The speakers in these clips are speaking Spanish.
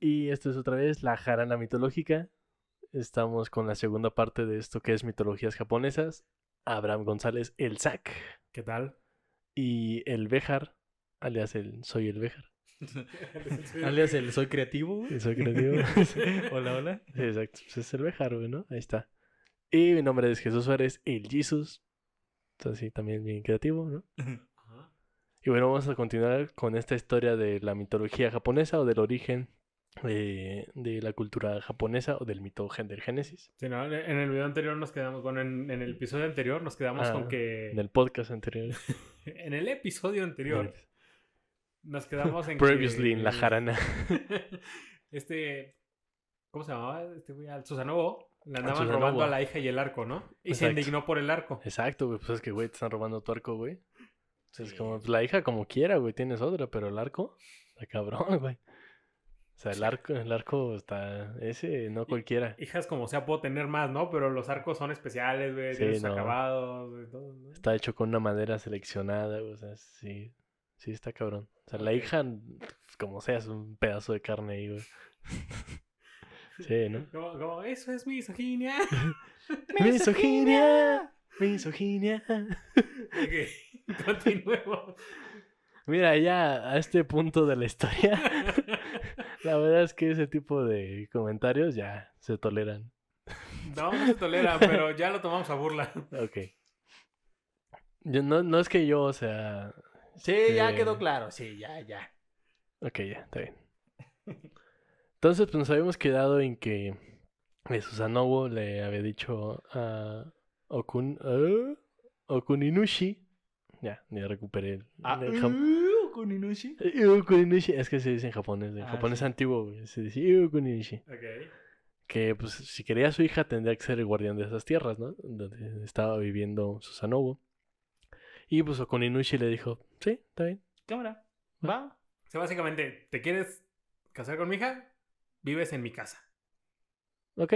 Y esto es otra vez la jarana mitológica. Estamos con la segunda parte de esto que es mitologías japonesas. Abraham González, el Zac. ¿Qué tal? Y el Bejar, alias el Soy el Bejar. Alias el soy creativo. El Soy creativo. Hola, hola. Sí, Exacto, pues es el Bejar, güey, ¿no? Ahí está. Y mi nombre es Jesús Suárez, el Jesus. Entonces sí, también bien creativo, ¿no? Ajá. Y bueno, vamos a continuar con esta historia de la mitología japonesa o del origen de, de la cultura japonesa o del mito gen- del Génesis. Sí, no, en el video anterior nos quedamos, bueno, en, en el episodio anterior nos quedamos Ah, con que... En el podcast anterior. En el episodio anterior nos quedamos en Previously que... en la jarana. este... ¿Cómo se llamaba? Este güey, al Susanovo. Le andaban robando a la hija y el arco, ¿no? Y se indignó por el arco. Exacto, güey. Pues es que, güey, te están robando tu arco, güey. Entonces, Sí. como, pues, la hija como quiera, güey, tienes otra, pero el arco, está cabrón, güey. O sea, el arco, el arco está, ese, no cualquiera. Hijas como sea puedo tener más, ¿no? Pero los arcos son especiales, güey. Sí, no. acabados, todo, ¿no? Está hecho con una madera seleccionada, güey, o sea, sí, sí está cabrón. O sea, la hija, como sea, es un pedazo de carne ahí, güey. Sí, ¿no? Como, como, eso es misoginia. Misoginia, misoginia. Ok, Continuemos. Mira, ya a este punto de la historia, la verdad es que ese tipo de comentarios ya se toleran. No, no se tolera, pero ya lo tomamos a burla. Ok. Yo, no, no es que yo, o sea... Sí, ya Eh, quedó claro. Sí, ya, ya. Ok, ya, está bien. Entonces, pues nos habíamos quedado en que eh, Susanobu le había dicho a Okun, ¿eh? Okuninushi. Ya, ya recuperé el, Ah, el uh, con Inushi. Eh, Okuninushi. Es que se dice en japonés, en Ah, japonés sí. antiguo, güey, se dice Okuninushi. Ok. Que pues si quería a su hija tendría que ser el guardián de esas tierras, ¿no? Donde estaba viviendo Susanobu. Y pues Okuninushi le dijo, sí, está bien. Cámara. Va. O sea, básicamente, ¿te quieres casar con mi hija? Vives en mi casa. Ok,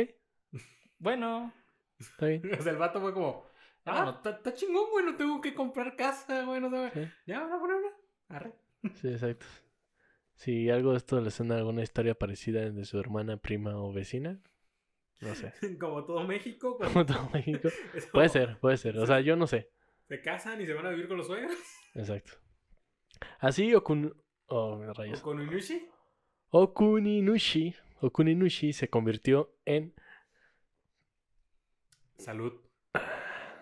Bueno. está bien. O sea, el vato fue como, ah, Vámonos. está está chingón, güey, no tengo que comprar casa, güey, no tengo... Sí. Ya, ahora, ahora, ahora. Arre. Sí, exacto. Si algo de esto le suena alguna historia parecida de su hermana, prima o vecina, no sé. Como todo México. Como todo México. Puede ser, puede ser. O sea, yo no sé. Se casan y se van a vivir con los suegros. Exacto. Así Okun... Oh, O rayos. con Inushi. Okuninushi. Okuninushi se convirtió en Salud.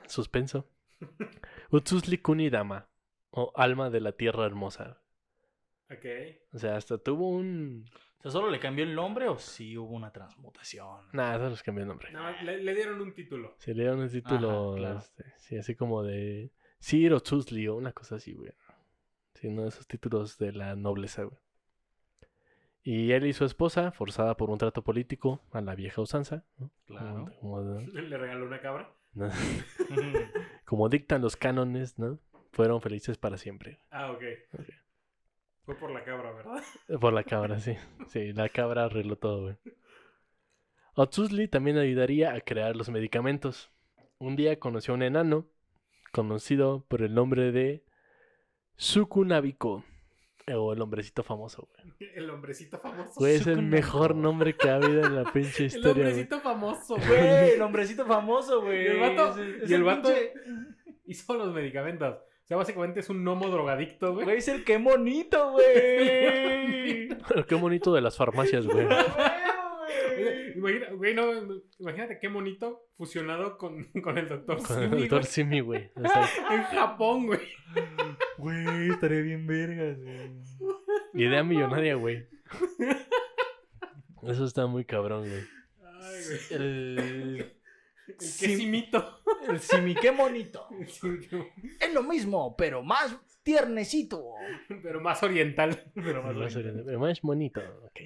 suspenso. Utsusli Kunidama. O alma de la tierra hermosa. Ok. O sea, hasta tuvo un... O sea, ¿solo le cambió el nombre o sí hubo una transmutación? Nada, eso les cambió el nombre. Más, le, le dieron un título. Se le dieron el título, claro. este, sí, así como de Sir o Tusli o una cosa así, güey. Sí, uno de esos títulos de la nobleza, güey. Y él y su esposa, forzada por un trato político a la vieja usanza, ¿no? Claro. Como, como- Le regaló una cabra. ¿no? como dictan los cánones, ¿no? Fueron felices para siempre. Ah, ok. Fue por la cabra, ¿verdad? Por la cabra, sí. Sí, la cabra arregló todo, güey. Otsuzli también ayudaría a crear los medicamentos. Un día conoció a un enano, conocido por el nombre de Sukunabiko. O el hombrecito famoso, güey. El hombrecito famoso. Güey, es el mejor nombre que ha habido en la pinche el historia, güey. hombrecito famoso, güey. El hombrecito famoso, güey. Y el vato- Es es y el vato- pinche- Hizo los medicamentos. O sea, básicamente es un gnomo drogadicto, güey. Güey, es el que bonito, güey. Qué bonito de las farmacias, güey. Imagina, güey, no, imagínate qué bonito fusionado con, con el doctor Con el Simi, doctor güey. Simi, güey. En Japón, güey. Güey, estaría bien vergas, güey. Idea millonaria, güey. Eso está muy cabrón, güey. Ay, güey. El. El que Sim- simito. El simi, qué bonito. Es lo mismo, pero más tiernecito. Pero más oriental. Pero más Más, oriental. pero más bonito, ok.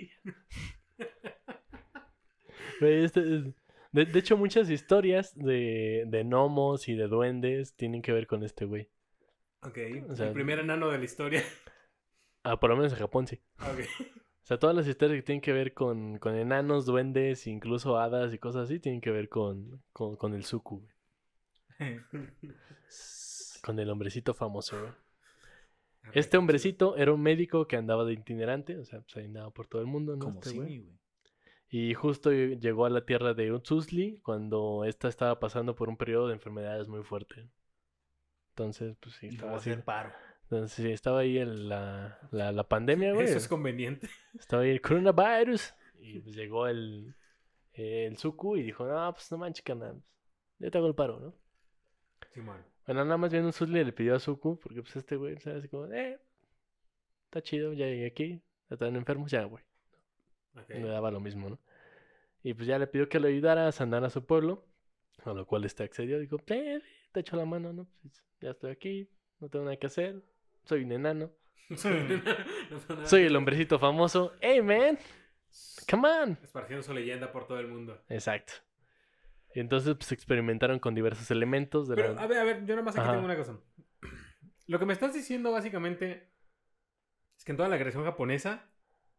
Güey, este es- de, de hecho, muchas historias de, de gnomos y de duendes tienen que ver con este güey. Ok, O sea, el primer enano de la historia. Ah, por lo menos en Japón sí. Ok. O sea, todas las historias que tienen que ver con, con enanos, duendes, incluso hadas y cosas así, tienen que ver con, con, con el suku, güey. Con el hombrecito famoso, güey. Este hombrecito era un médico que andaba de itinerante, o sea, pues ahí andaba por todo el mundo, ¿no? Como Este sí, güey. Y justo llegó a la tierra de Utsusli cuando esta estaba pasando por un periodo de enfermedades muy fuerte. Entonces, pues sí, Y estaba hacer paro. Entonces, estaba ahí el- la, la, la pandemia, güey. Eso es conveniente. Estaba ahí el coronavirus. Y pues llegó el, el Suku y dijo, no, pues no manches, carnal. Yo te hago el paro, ¿no? Bueno, nada más bien un Susli le pidió a Suku, porque pues este güey, ¿sabes? Así como, eh, está chido, ya llegué aquí, ya están enfermos, ya, güey. Ok. Le daba lo mismo, ¿no? Y pues ya le pidió que lo ayudara a sanar a su pueblo, a lo cual este accedió. Dijo, eh, te echo la mano, ¿no? Pues, ya estoy aquí, no tengo nada que hacer, soy un enano, soy el hombrecito famoso. ¡Hey, man! ¡Come on! Esparciendo su leyenda por todo el mundo. Exacto. Y entonces pues experimentaron con diversos elementos de Pero, la... a ver, a ver, yo nada más aquí Ajá. tengo una cosa. Lo que me estás diciendo básicamente es que en toda la creación japonesa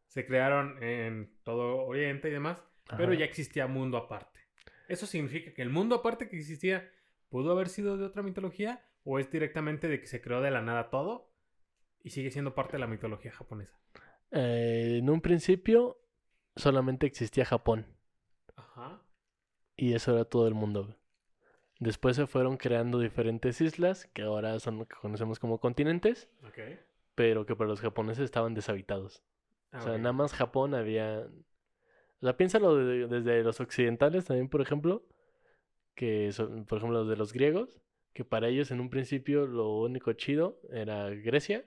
se crearon en todo Oriente y demás, pero ya existía mundo aparte. ¿Eso significa que el mundo aparte que existía pudo haber sido de otra mitología o es directamente de que se creó de la nada todo y sigue siendo parte de la mitología japonesa? Eh, en un principio solamente existía Japón. Ajá. Y eso era todo el mundo. Después se fueron creando diferentes islas, que ahora son lo que conocemos como continentes, Ok. pero que para los japoneses estaban deshabitados. Ah, o sea, nada más Japón había... O sea, piénsalo de- desde los occidentales también, por ejemplo, que son, por ejemplo, los de los griegos, que para ellos en un principio lo único chido era Grecia,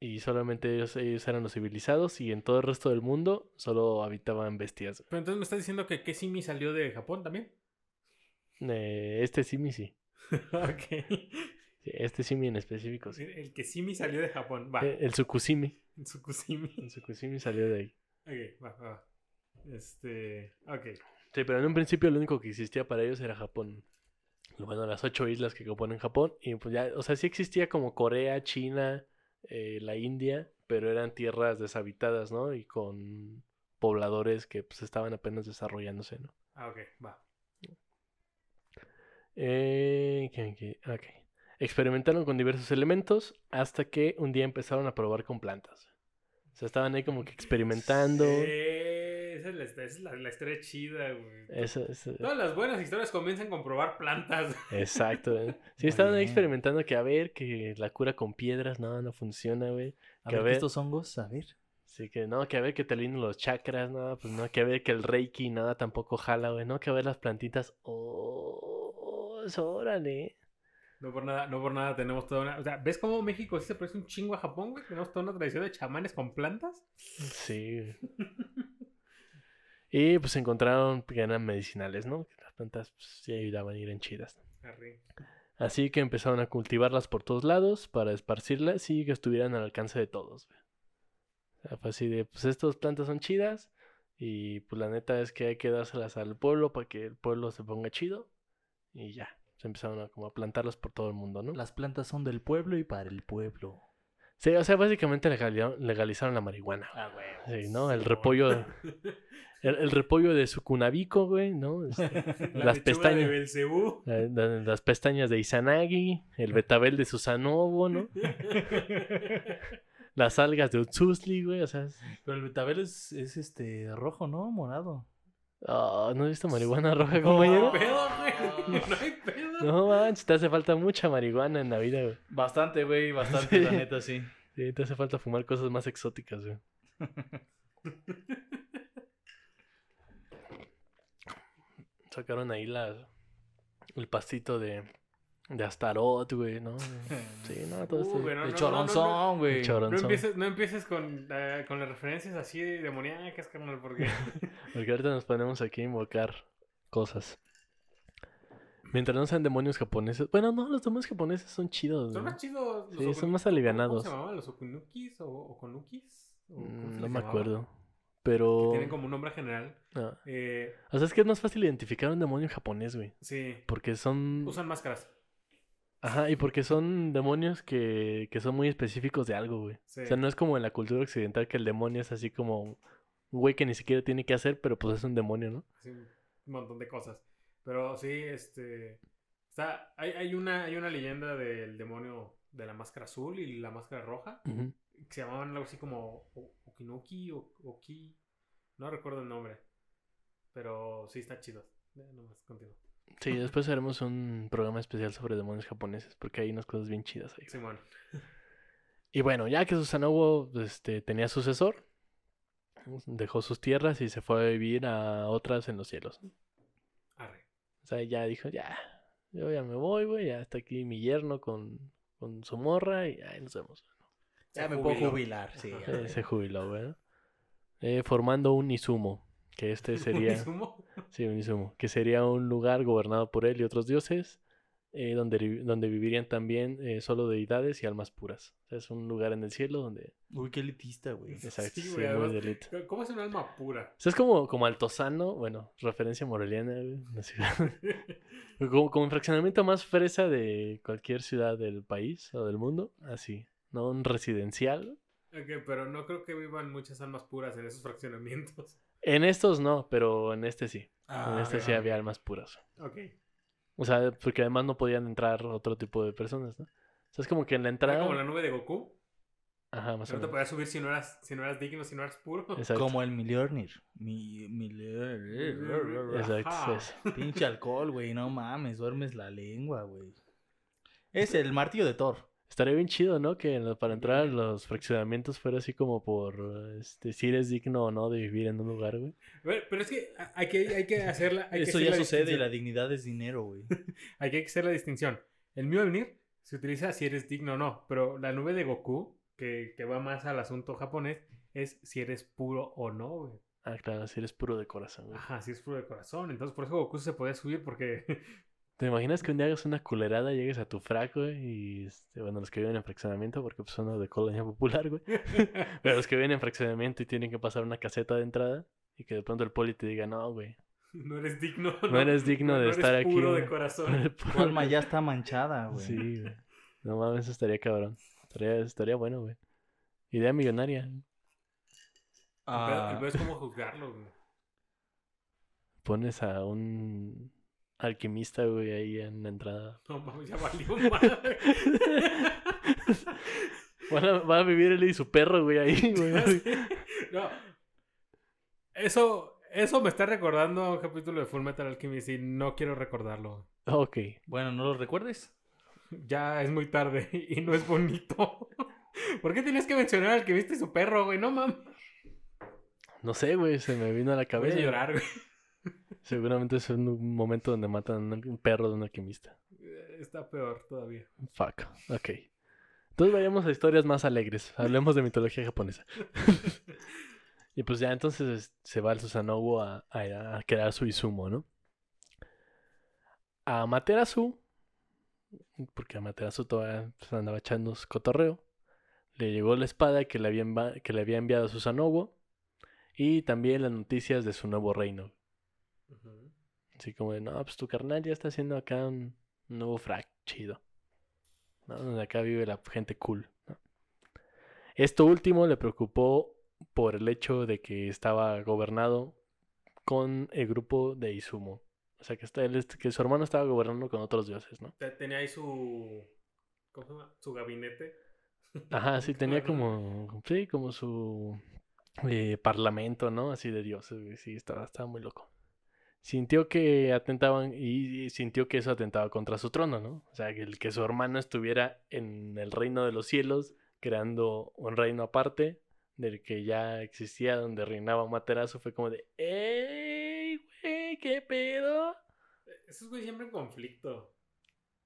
y solamente ellos, ellos eran los civilizados, y en todo el resto del mundo solo habitaban bestias. Pero entonces me estás diciendo que Kesimi salió de Japón también. Eh, este simi sí. ok. Este simi en específico, sí. El Kesimi salió de Japón. Va. Eh, El Tsukusimi. Tsukusimi. El Tsukusimi salió de ahí. Ok, va, va. Este. Ok. Sí, pero en un principio lo único que existía para ellos era Japón. Bueno, las ocho islas que componen Japón. Y pues ya, o sea, sí existía como Corea, China, eh, la India, pero eran tierras deshabitadas, ¿no? Y con pobladores que pues estaban apenas desarrollándose, ¿no? Ah, ok, va. Eh. Experimentaron con diversos elementos hasta que un día empezaron a probar con plantas. O sea, estaban ahí como que experimentando. Sí, esa es la, esa es la- la historia chida, güey. Eso, eso- Todas las buenas historias comienzan con probar plantas. Exacto. ¿eh? Sí, Muy estaban ahí bien. experimentando que a ver, que la cura con piedras, no, no funciona, güey. A Que a ver, ver- ¿qué estos hongos, a ver. Sí, que no, que a ver que te alinean los chakras, no, pues no, que a ver que el reiki, nada, tampoco jala, güey, no, que a ver las plantitas, oh, órale. No por nada, no por nada tenemos toda una. O sea, ¿ves cómo México sí se parece un chingo a Japón, güey? Tenemos toda una tradición de chamanes con plantas. Sí. y pues encontraron que eran medicinales, ¿no? Que las plantas pues, sí ayudaban y eran chidas. Arre. Así que empezaron a cultivarlas por todos lados para esparcirlas y que estuvieran al alcance de todos. O sea, fue así de, pues estas plantas son chidas y pues la neta es que hay que dárselas al pueblo para que el pueblo se ponga chido y ya. Se empezaron a como a plantarlas por todo el mundo, ¿no? Las plantas son del pueblo y para el pueblo. Sí, o sea, básicamente legali- legalizaron la marihuana. Ah, güey. Sí, ¿no? El repollo, el, el repollo de Sukunabico, güey, ¿no? Este, La Las pestañas. de Belcebú. la- la- las pestañas de Izanagi, el betabel de Susanovo, ¿no? Las algas de Utsusli, güey, o sea... es- Pero el betabel es, es este rojo, ¿no? Morado. Ah, ¿No has visto marihuana roja, No compañero? hay pedo, güey. No hay pedo. No manches, te hace falta mucha marihuana en la vida, güey. Bastante, güey, bastante, Sí. la neta, sí. Sí, te hace falta fumar cosas más exóticas, güey. Sacaron ahí la, el pastito de, de Astaroth, güey, ¿no? Sí, no, todo Uh, esto. no, el no, choronzón, güey. El chorón. No empieces, no empieces con, eh, con las referencias así demoníacas, carnal, porque... Porque ahorita nos ponemos aquí a invocar cosas. Mientras no sean demonios japoneses. Bueno, no, los demonios japoneses son chidos. Son más chidos. los Sí, son más ¿cómo- alivianados. ¿Cómo se llamaban? ¿Los okunukis o okonukis? ¿O cómo se Mm, No me acuerdo. Que Pero. tienen como un nombre general. ah. Eh, O sea, es que es más fácil identificar un demonio japonés, güey. sí. Porque son. Usan máscaras. Ajá, y porque son demonios que, que son muy específicos de algo, güey. Sí. O sea, no es como en la cultura occidental que el demonio es así como un güey que ni siquiera tiene que hacer, pero pues es un demonio, ¿no? Sí, un montón de cosas. Pero sí, este. Está, hay, hay, una, hay una leyenda del demonio de la máscara azul y la máscara roja. Que se llamaban algo así como O- Okinuki o Oki. No recuerdo el nombre. Pero sí está chido. Nomás continúo. Sí, después haremos un programa especial sobre demonios japoneses, porque hay unas cosas bien chidas ahí. Simón. Y bueno, ya que Susanoo este, tenía sucesor, dejó sus tierras y se fue a vivir a otras en los cielos. O sea, ya dijo, ya, yo ya me voy, güey, ya está aquí mi yerno con, con su morra y ahí nos vemos. Ya Se me puedo jubiló. jubilar, sí. Ya, Eh, se jubiló, güey. ¿no? Eh, formando un Izumo, que este sería... ¿Sumo? Sí, un Izumo, que sería un lugar gobernado por él y otros dioses, eh, donde, donde vivirían también eh, solo deidades y almas puras. O sea, es un lugar en el cielo donde... Uy, qué elitista, güey. Exacto, Sí, muy además- de élite. ¿Cómo es un alma pura? O sea, es como, como Altozano, bueno, referencia moreliana, güey, una ciudad. como, como un fraccionamiento más fresa de cualquier ciudad del país o del mundo, así. No un residencial. Ok, pero no creo que vivan muchas almas puras en esos fraccionamientos. En estos no, pero en este sí. Ah, en este ok, sí ok. había almas puras. Ok. O sea, porque además no podían entrar otro tipo de personas, ¿no? O sea, es como que en la Era entrada... como la nube de Goku. Ajá, más o no te menos. podías subir si no eras, si no eras digno, si no eras puro. Exacto. Como el Mjolnir. Mi, Mjolnir. Exacto, es. Pinche alcohol, güey. No mames, duermes la lengua, güey. Es el martillo de Thor. Estaría bien chido, ¿no? Que para entrar a los fraccionamientos fuera así como por este, si eres digno o no de vivir en un lugar, güey. Pero, pero es que hay que, hay que hacerla. Hay que Eso hacer ya la sucede y la dignidad es dinero, güey. Hay que hacer la distinción. El Mjolnir se utiliza si eres digno o no. Pero la nube de Goku, que, que va más al asunto japonés, es si eres puro o no, güey. Ah, claro, si eres puro de corazón, güey. Ajá, si es puro de corazón. Entonces por eso Goku se podía subir porque. ¿Te imaginas que un día hagas una culerada, llegues a tu frac, güey? Y, este, bueno, los que viven en fraccionamiento, porque pues, son los de colonia popular, güey. Pero los que viven en fraccionamiento y tienen que pasar una caseta de entrada y que de pronto el poli te diga, no, güey. no eres digno. No eres digno de no eres estar aquí, puro de corazón. Tu alma ya está manchada, güey. Sí, güey. No mames, eso estaría cabrón. Estaría, estaría bueno, güey. Idea millonaria. Ah, El es cómo juzgarlo, güey. Pones a un alquimista, güey, ahí en la entrada. No mames, ya valió madre. Van a- va a vivir él y su perro, güey, ahí, güey. no. Eso, eso me está recordando a un capítulo de Full Metal Alchemist y no quiero recordarlo. ok. bueno, ¿no lo recuerdes? Ya es muy tarde y no es bonito. ¿Por qué tienes que mencionar al que viste su perro, güey? No mames. No sé, güey, se me vino a la Voy cabeza. a llorar, güey. Seguramente es un momento donde matan a un perro de un alquimista. Está peor todavía. Fuck. Ok. Entonces vayamos a historias más alegres. Hablemos de mitología japonesa. y pues ya entonces es- se va el Susanoo a, a, a crear su Izumo, ¿no? A Materasu, porque a Materasu todavía pues, andaba echando su cotorreo, le llegó la espada que le había, que le había enviado Susanoo y también las noticias de su nuevo reino. Así como de, no, pues tu carnal ya está haciendo acá un nuevo frac chido. ¿no? Donde acá vive la gente cool. ¿no? Esto último le preocupó por el hecho de que estaba gobernado con el grupo de Izumo. O sea, que, está, él, que su hermano estaba gobernando con otros dioses, ¿no? Te- Tenía ahí su. ¿Cómo se llama? Su gabinete. Ajá, sí, tenía como, sí, como su eh, parlamento, ¿no? Así de dioses. Sí, estaba, estaba muy loco. Sintió que atentaban y, sintió que eso atentaba contra su trono, ¿no? O sea, que el que su hermano estuviera en el reino de los cielos, creando un reino aparte del que ya existía, donde reinaba Materazo, fue como de, ¡Ey, güey, qué pedo! Esos güey siempre en conflicto.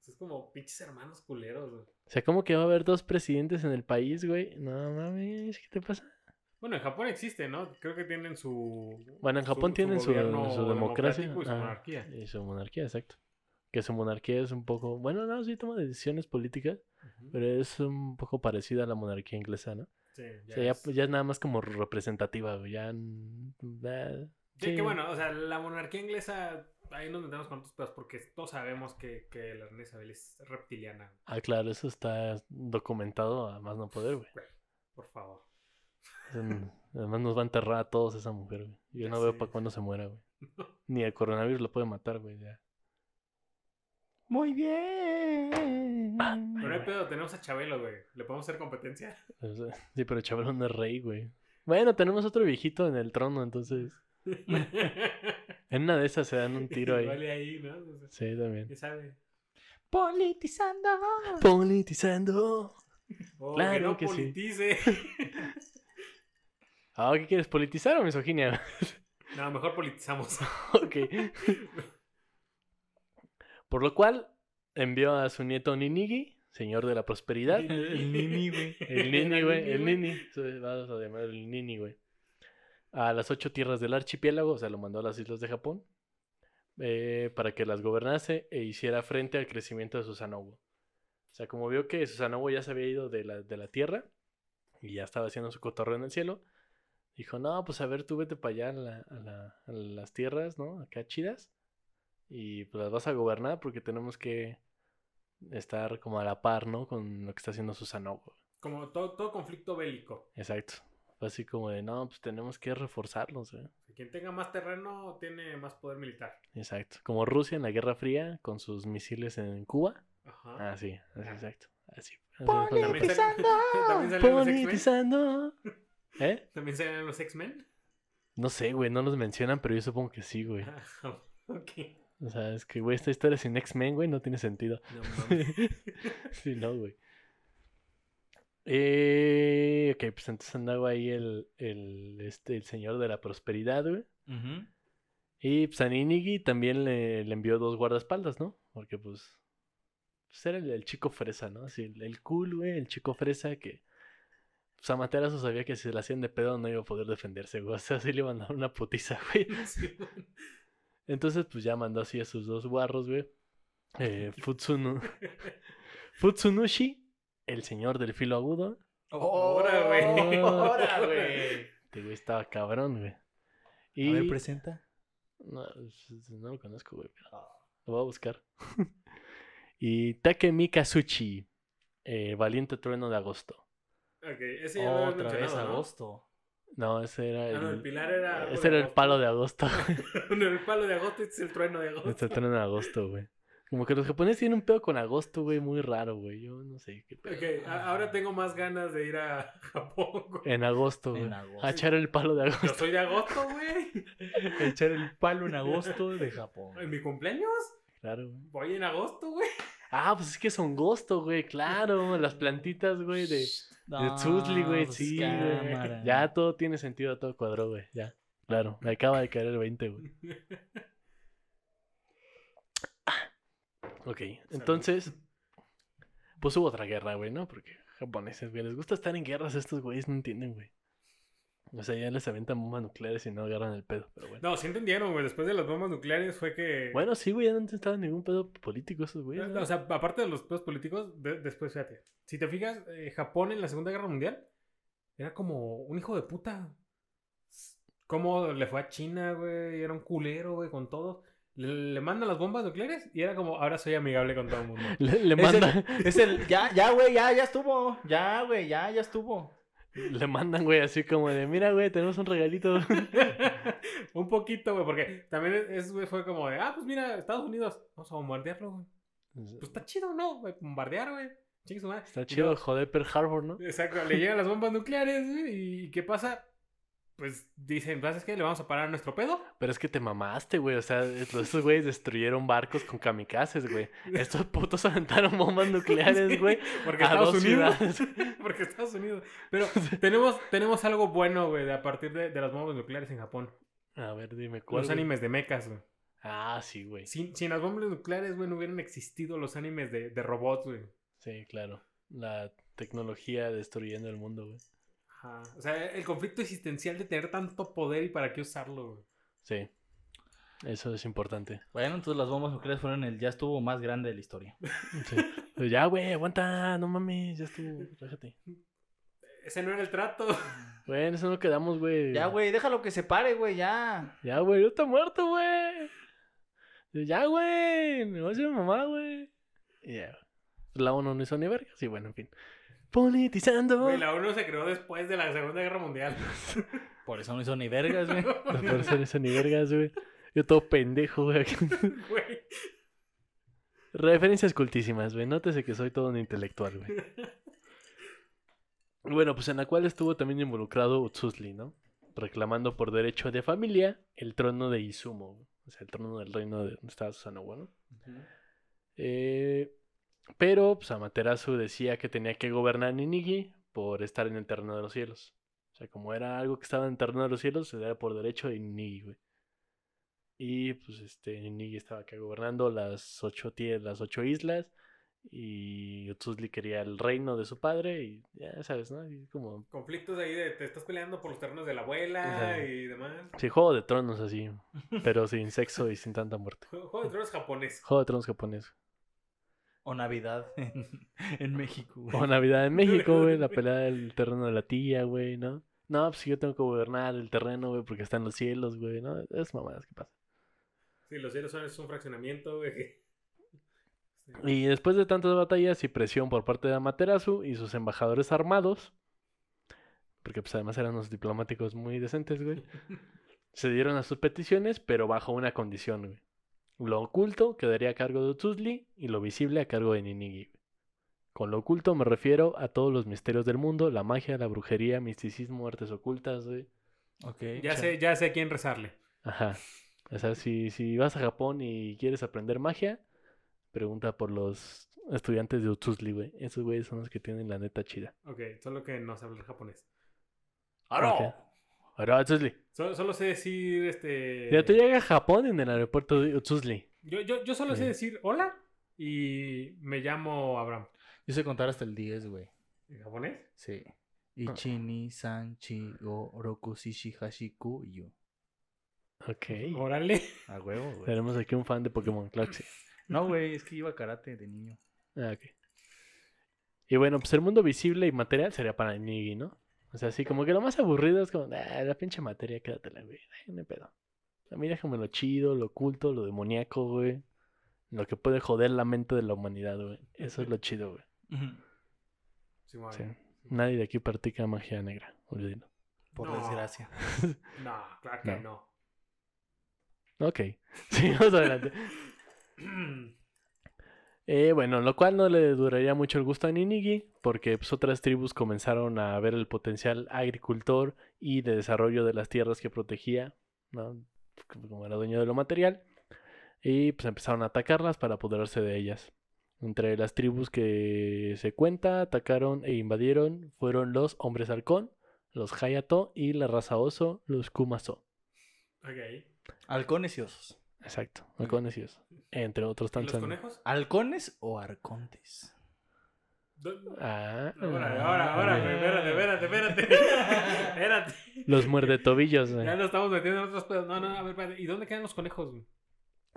Es como pinches hermanos culeros, güey. O sea, ¿cómo que va a haber dos presidentes en el país, güey? No mames, ¿qué te pasa? Bueno, en Japón existe, ¿no? Creo que tienen su. Bueno, en Japón tienen su, gobierno su democracia. Y su ah, monarquía. Y su monarquía, exacto. Que su monarquía es un poco. Bueno, no, sí toma decisiones políticas, Ujú. pero es un poco parecida a la monarquía inglesa, ¿no? Sí, O ya sea, ya, es- ya es nada más como representativa. Ya. mm, eh, Sí, sí. que bueno, o sea, la monarquía inglesa, ahí nos metemos con otros pedos porque todos sabemos que, que la reina Isabel es reptiliana. Ah, claro, eso está documentado a más no poder. Güey, por favor. Además nos va a enterrar a todos esa mujer, güey. Yo Ya no veo para cuándo se muera, güey. Ni el coronavirus lo puede matar, güey. Ya. Muy bien. Pero no hay pedo, tenemos a Chabelo, güey. ¿Le podemos hacer competencia? Sí, pero Chabelo no es rey, güey. Bueno, tenemos otro viejito en el trono, entonces. En una de esas se dan un tiro ahí. Vale ahí, ¿no? O sea, Sí, también. ¿Qué sabe? Politizando. Politizando. Oh, Claro que no que sí. Ah, ¿qué quieres? ¿Politizar o misoginia? no, mejor politizamos. ok. Por lo cual, envió a su nieto Ninigi, señor de la prosperidad. El Nini, güey. El Nini, güey. El Nini. Vamos a llamar el Nini, güey. A las ocho tierras del archipiélago, o sea, lo mandó a las islas de Japón. eh, para que las gobernase e hiciera frente al crecimiento de Susanoo. O sea, como vio que Susanoo ya se había ido de la, de la tierra y ya estaba haciendo su cotorreo en el cielo, dijo, no, pues a ver, tú vete para allá a, la- a la- a las tierras, ¿no? Acá chidas. Y pues las vas a gobernar porque tenemos que estar como a la par, ¿no? Con lo que está haciendo Susanoo. Como todo, todo conflicto bélico. Exacto. Fue así como de, no, pues tenemos que reforzarlos, ¿eh? Quien tenga más terreno tiene más poder militar. Exacto. Como Rusia en la Guerra Fría con sus misiles en Cuba. Ajá. Ah, sí, así, exacto. Así. También también X-Men. Politizando. ¿Eh? También salen los X-Men. No sé, güey, no los mencionan, pero yo supongo que sí, güey. Ah, ok. O sea, es que, güey, esta historia sin X-Men, güey, no tiene sentido. No mames. sí, no, güey. Eh, ok, pues entonces andaba ahí el, el, este, el señor de la prosperidad, güey. Ujú. Y pues a Ninigi también le, le envió dos guardaespaldas, ¿no? Porque pues, pues era el, el chico fresa, ¿no? Así, el, el cool, güey, el chico fresa que... Pues a Materazo sabía que si se la hacían de pedo no iba a poder defenderse, güey. O sea, sí le iban a dar una putiza, güey. Sí. Entonces, pues ya mandó así a sus dos guarros, güey. Eh, Futsunu... Futsunushi, el señor del filo agudo. Ahora, güey. Ahora, güey. Este güey estaba cabrón, güey. A Y... ver, presenta. No, no lo conozco, güey. pero Lo voy a buscar. y Takemi Kazuchi, eh, Valiente Trueno de Agosto. Ok, ese ya lo Otra vez agosto. No, ese era el. Ah, no, el pilar era Ese era el agosto. palo de agosto. No, el palo de agosto, este es el trueno de agosto. este trueno de agosto, güey. Como que los japoneses tienen un pedo con agosto, güey, muy raro, güey. Yo no sé qué pedo. Ok, ahora tengo más ganas de ir a Japón, güey. En agosto, güey. En agosto. A echar el palo de Yo agosto. soy de agosto, güey. Echar el palo en agosto de Japón. ¿En mi cumpleaños? Claro, güey. Voy en agosto, güey. Ah, pues es que es agosto, güey. Claro, las plantitas, güey, de. De Tuzli, güey, pues, sí, güey. Ya todo tiene sentido, todo cuadró, güey. Ya. Claro, me acaba de caer el 20, güey. Ok, entonces. Pues hubo otra guerra, güey, ¿no? Porque japoneses, güey, les gusta estar en guerras estos güeyes, no entienden, güey. O sea, ya les aventan bombas nucleares y no agarran el pedo, pero bueno. No, sí entendieron, güey. Después de las bombas nucleares fue que... Bueno, sí, güey, ya no estaban ningún pedo político esos güeyes. O sea, aparte de los pedos políticos, de- después, fíjate. Si te fijas, eh, Japón en la Segunda Guerra Mundial era como un hijo de puta. Cómo le fue a China, güey. Era un culero, güey, con todo. Le, le mandan las bombas nucleares y era como, ahora soy amigable con todo el mundo. Le, le Es mandan, el, es el, ya, ya, güey, ya, ya estuvo. Ya, güey, ya, ya estuvo. Le mandan, güey, así como de, mira, güey, tenemos un regalito. un poquito, güey, porque también es, güey, fue como de, ah, pues mira, Estados Unidos, vamos a bombardearlo, güey. Pues está chido, ¿no? güey? Bombardear, güey. Está chido luego- joder Pearl Harbor, ¿no? Exacto, le llegan las bombas nucleares, güey, ¿y qué pasa? Pues dicen, ¿sabes qué? ¿Le vamos a parar a nuestro pedo? Pero es que te mamaste, güey. O sea, estos güeyes destruyeron barcos con kamikazes, güey. Estos putos aventaron bombas nucleares, Sí, güey. Porque a Estados dos Unidos. ciudades. porque Estados Unidos. Pero tenemos, tenemos algo bueno, güey, de a partir de, de las bombas nucleares en Japón. A ver, dime cuál. Los güey? animes de mechas, güey. Ah, sí, güey. Sin, sin las bombas nucleares, güey, no hubieran existido los animes de, de robots, güey. Sí, claro. La tecnología destruyendo el mundo, güey. Ajá. O sea, el conflicto existencial de tener tanto poder y para qué usarlo, güey. Sí. Eso es importante. Bueno, entonces las bombas nucleares fueron el ya estuvo más grande de la historia. Sí. Pero ya, güey, aguanta. No mames, ya estuvo. Déjate. Ese no era el trato. Bueno, eso no quedamos, güey. Ya, güey, déjalo que se pare, güey, ya. Ya, güey, yo está muerto, güey. Ya, güey. Me voy a hacer mamá, güey. Y Ya. La ONU no hizo ni verga. Sí, bueno, en fin. Politizando. Güey, la ONU se creó después de la Segunda Guerra Mundial. Por eso no hizo ni vergas, güey. No por eso ni vergas, güey. Yo todo pendejo, güey. Güey. Referencias cultísimas, güey. Nótese que soy todo un intelectual, güey. Bueno, pues en la cual estuvo también involucrado Utsuzli, ¿no? Reclamando por derecho de familia el trono de Izumo, güey. o sea, el trono del reino de donde estaba Susanoo, ¿no? Eh, pero, pues Amaterasu decía que tenía que gobernar Ninigi por estar en el terreno de los cielos. O sea, como era algo que estaba en el terreno de los cielos, se daba por derecho de Ninigi, güey. Y pues este Ninigi estaba acá gobernando las ocho las ocho islas. Y Utsuzli quería el reino de su padre. Y ya sabes, ¿no? Y como. Conflictos ahí de te estás peleando por los terrenos de la abuela Ajá. y demás. Sí, juego de tronos así. Pero sin sexo y sin tanta muerte. Juego de tronos japonés. Juego de tronos japonés. O Navidad en, en México. güey. O Navidad en México, güey. La pelea del terreno de la tía, güey, ¿no? No, pues yo tengo que gobernar el terreno, güey, porque está en los cielos, güey, ¿no? Es mamadas, ¿qué pasa? Sí, los cielos son es un fraccionamiento, güey. que- Sí. Y después de tantas batallas y presión por parte de Amaterasu y sus embajadores armados, porque pues además eran unos diplomáticos muy decentes, güey, se dieron a sus peticiones, pero bajo una condición, güey. Lo oculto quedaría a cargo de Utsuzli y lo visible a cargo de Ninigi. Con lo oculto me refiero a todos los misterios del mundo, la magia, la brujería, misticismo, artes ocultas, güey. Ok. Ya sé, ya sé a quién rezarle. Ajá. O sea, si, si vas a Japón y quieres aprender magia, pregunta por los estudiantes de Utsuzli, güey. Esos güeyes son los que tienen la neta chida. Ok, solo que no hablar japonés. Ahora, Utsuzli. Solo, solo sé decir, este... Ya tú llegas a Japón en el aeropuerto de Utsuzli. Yo, yo, yo solo sé decir hola y me llamo Abraham. Yo sé contar hasta el 10, güey. ¿En japonés? Sí. Ichi, ni, san, chi, go, roku, shishi, hashiku, yo. Ok. Órale. A huevo, güey. Tenemos aquí un fan de Pokémon, sí. No, güey, es que iba a karate de niño. Ah, ok. Y bueno, pues el mundo visible y material sería para Nigi, ¿no? O sea, así como que lo más aburrido es como, ah, la pinche materia, quédatela, güey. Ay, no hay pedo. A mí déjame lo chido, lo oculto, lo demoníaco, güey. Lo que puede joder la mente de la humanidad, güey. Eso es lo chido, güey. Sí. Sí. Nadie de aquí practica magia negra, olvídenlo. Por No. desgracia. No, claro que no. Ok. Sigamos adelante. Eh, bueno, lo cual no le duraría mucho el gusto a Ninigi, porque pues, otras tribus comenzaron a ver el potencial agricultor y de desarrollo de las tierras que protegía, ¿no? Como era dueño de lo material, y pues empezaron a atacarlas para apoderarse de ellas. Entre las tribus que se cuenta, atacaron e invadieron fueron los hombres halcón, los Hayato y la raza oso, los Kumaso. Ok. Halcones y osos. Exacto, halcones y osos, entre otros ¿Y tantos. los conejos? ¿Halcones o arcontes? Ah, Ahora, ahora, ahora, güey, espérate, espérate, espérate. espérate. Los muerde tobillos, güey. Ya nos estamos metiendo en otros pedos. No, no, a ver, espérate. ¿Y dónde quedan los conejos, güey?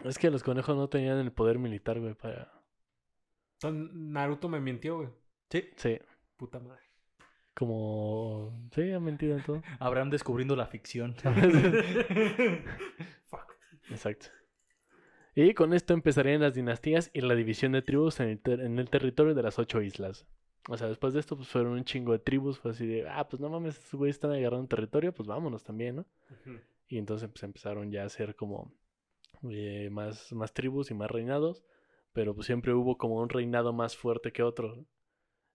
Es que los conejos no tenían el poder militar, güey, para... Naruto me mintió, güey. Sí. Sí, Puta madre. como... Sí, han mentido en todo. Abraham descubriendo la ficción. Fuck. Exacto. Y con esto empezarían las dinastías y la división de tribus en el, ter- en el territorio de las ocho islas. O sea, después de esto, pues fueron un chingo de tribus. Fue así de, ah, pues no mames, estos güeyes están agarrando territorio, pues vámonos también, ¿no? Y entonces pues empezaron ya a ser como eh, más, más tribus y más reinados. Pero pues siempre hubo como un reinado más fuerte que otro.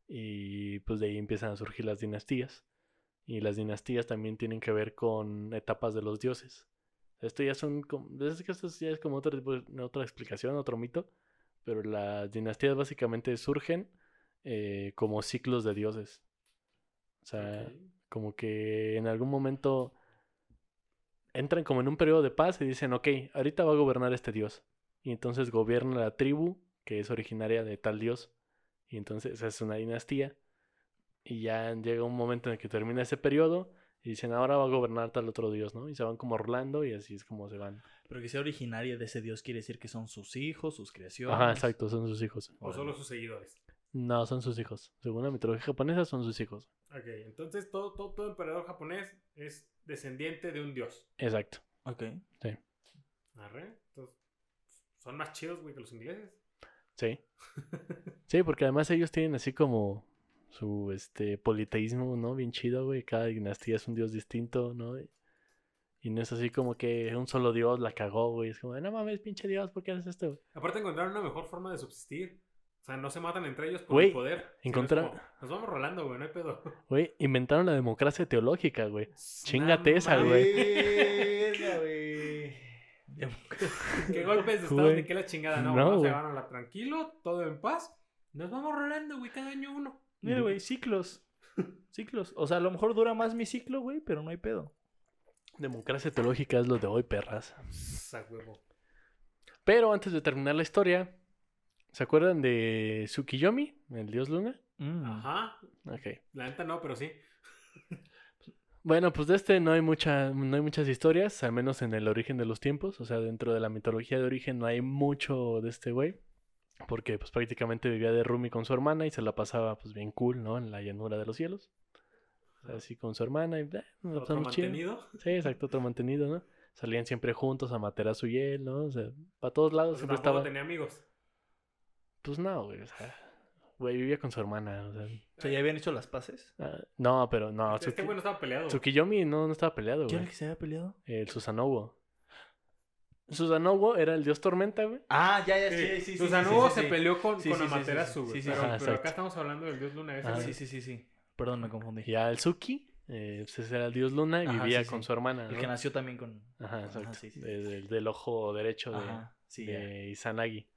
Y pues de ahí empiezan a surgir las dinastías. Y las dinastías también tienen que ver con etapas de los dioses. Esto ya son es que esto ya es como otro tipo otra explicación, otro mito. Pero las dinastías básicamente surgen eh, como ciclos de dioses. O sea, como que en algún momento entran como en un periodo de paz y dicen, ok, ahorita va a gobernar este dios. Y entonces gobierna la tribu que es originaria de tal dios. Y entonces es una dinastía. Y ya llega un momento en el que termina ese periodo y dicen, ahora va a gobernar tal otro dios, ¿no? Y se van como rolando y así es como se van. Pero que sea originaria de ese dios quiere decir que son sus hijos, sus creaciones. Ajá, exacto, son sus hijos. O solo sus seguidores. No, son sus hijos. Según la mitología japonesa, son sus hijos. Ok, entonces todo, todo, todo emperador japonés es descendiente de un dios. Exacto. Ok. Arre. Entonces, son más chidos, güey, que los ingleses. Sí. Sí, porque además ellos tienen así como su este politeísmo, ¿no? Bien chido, güey. Cada dinastía es un dios distinto, ¿no? Y no es así como que un solo dios la cagó, güey. Es como, no mames, pinche dios, ¿por qué haces esto? güey?". Aparte encontraron una mejor forma de subsistir. O sea, no se matan entre ellos por Güey, el poder. sino es encontra- como, Nos vamos rolando, güey, no hay pedo. Güey, inventaron la democracia teológica, güey. Chíngate esa, güey. Verga, güey. ¿Qué golpes de estado ni qué la chingada? No, No, vamos a tranquilo, todo en paz. Nos vamos rolando, güey, cada año uno. Mira, güey, ciclos. Ciclos. O sea, a lo mejor dura más mi ciclo, güey, pero no hay pedo. Democracia teológica es lo de hoy, perras. Huevo. Pero antes de terminar la historia, ¿se acuerdan de Tsukiyomi, el dios luna? Mm. Ajá. Ok. La neta no, pero sí. Bueno, pues de este no hay, mucha, no hay muchas historias, al menos en el origen de los tiempos. O sea, dentro de la mitología de origen no hay mucho de este güey. Porque pues prácticamente vivía de Rumi con su hermana y se la pasaba pues bien cool, ¿no? En la llanura de los cielos. O sea, así con su hermana y... eh, nos la Otro chido. mantenido. Sí, exacto, otro mantenido, ¿no? Salían siempre juntos a matar a su hiel, ¿no? O sea, para todos lados O sea, siempre estaba... tenía amigos. Pues no, güey, o sea... Güey, vivía con su hermana, o sea... O sea, ¿ya habían hecho las paces? ah, no, pero no, este Tsuki- güey no estaba peleado. Tsukiyomi no, no estaba peleado, ¿Quién era güey. el que se había peleado? El Susanowo. Susanowo era el dios tormenta, güey. Ah, ya, ya, Sí, sí, sí, sí. Susanoo sí, sí, se peleó con, Sí, con sí, sí, sí, Amaterasu, sí, güey. sí, pero, ajá, pero acá estamos hablando del dios Luna. güey. Sí, sí, sí, sí. Perdón, me confundí. Y al Tsuki, eh, pues ese era el dios luna y Ajá, vivía sí, con sí. su hermana, El ¿no? que nació también con... Ajá, exacto. sí, sí. de- del- del ojo derecho de, Ajá, sí, ya. de Izanagi.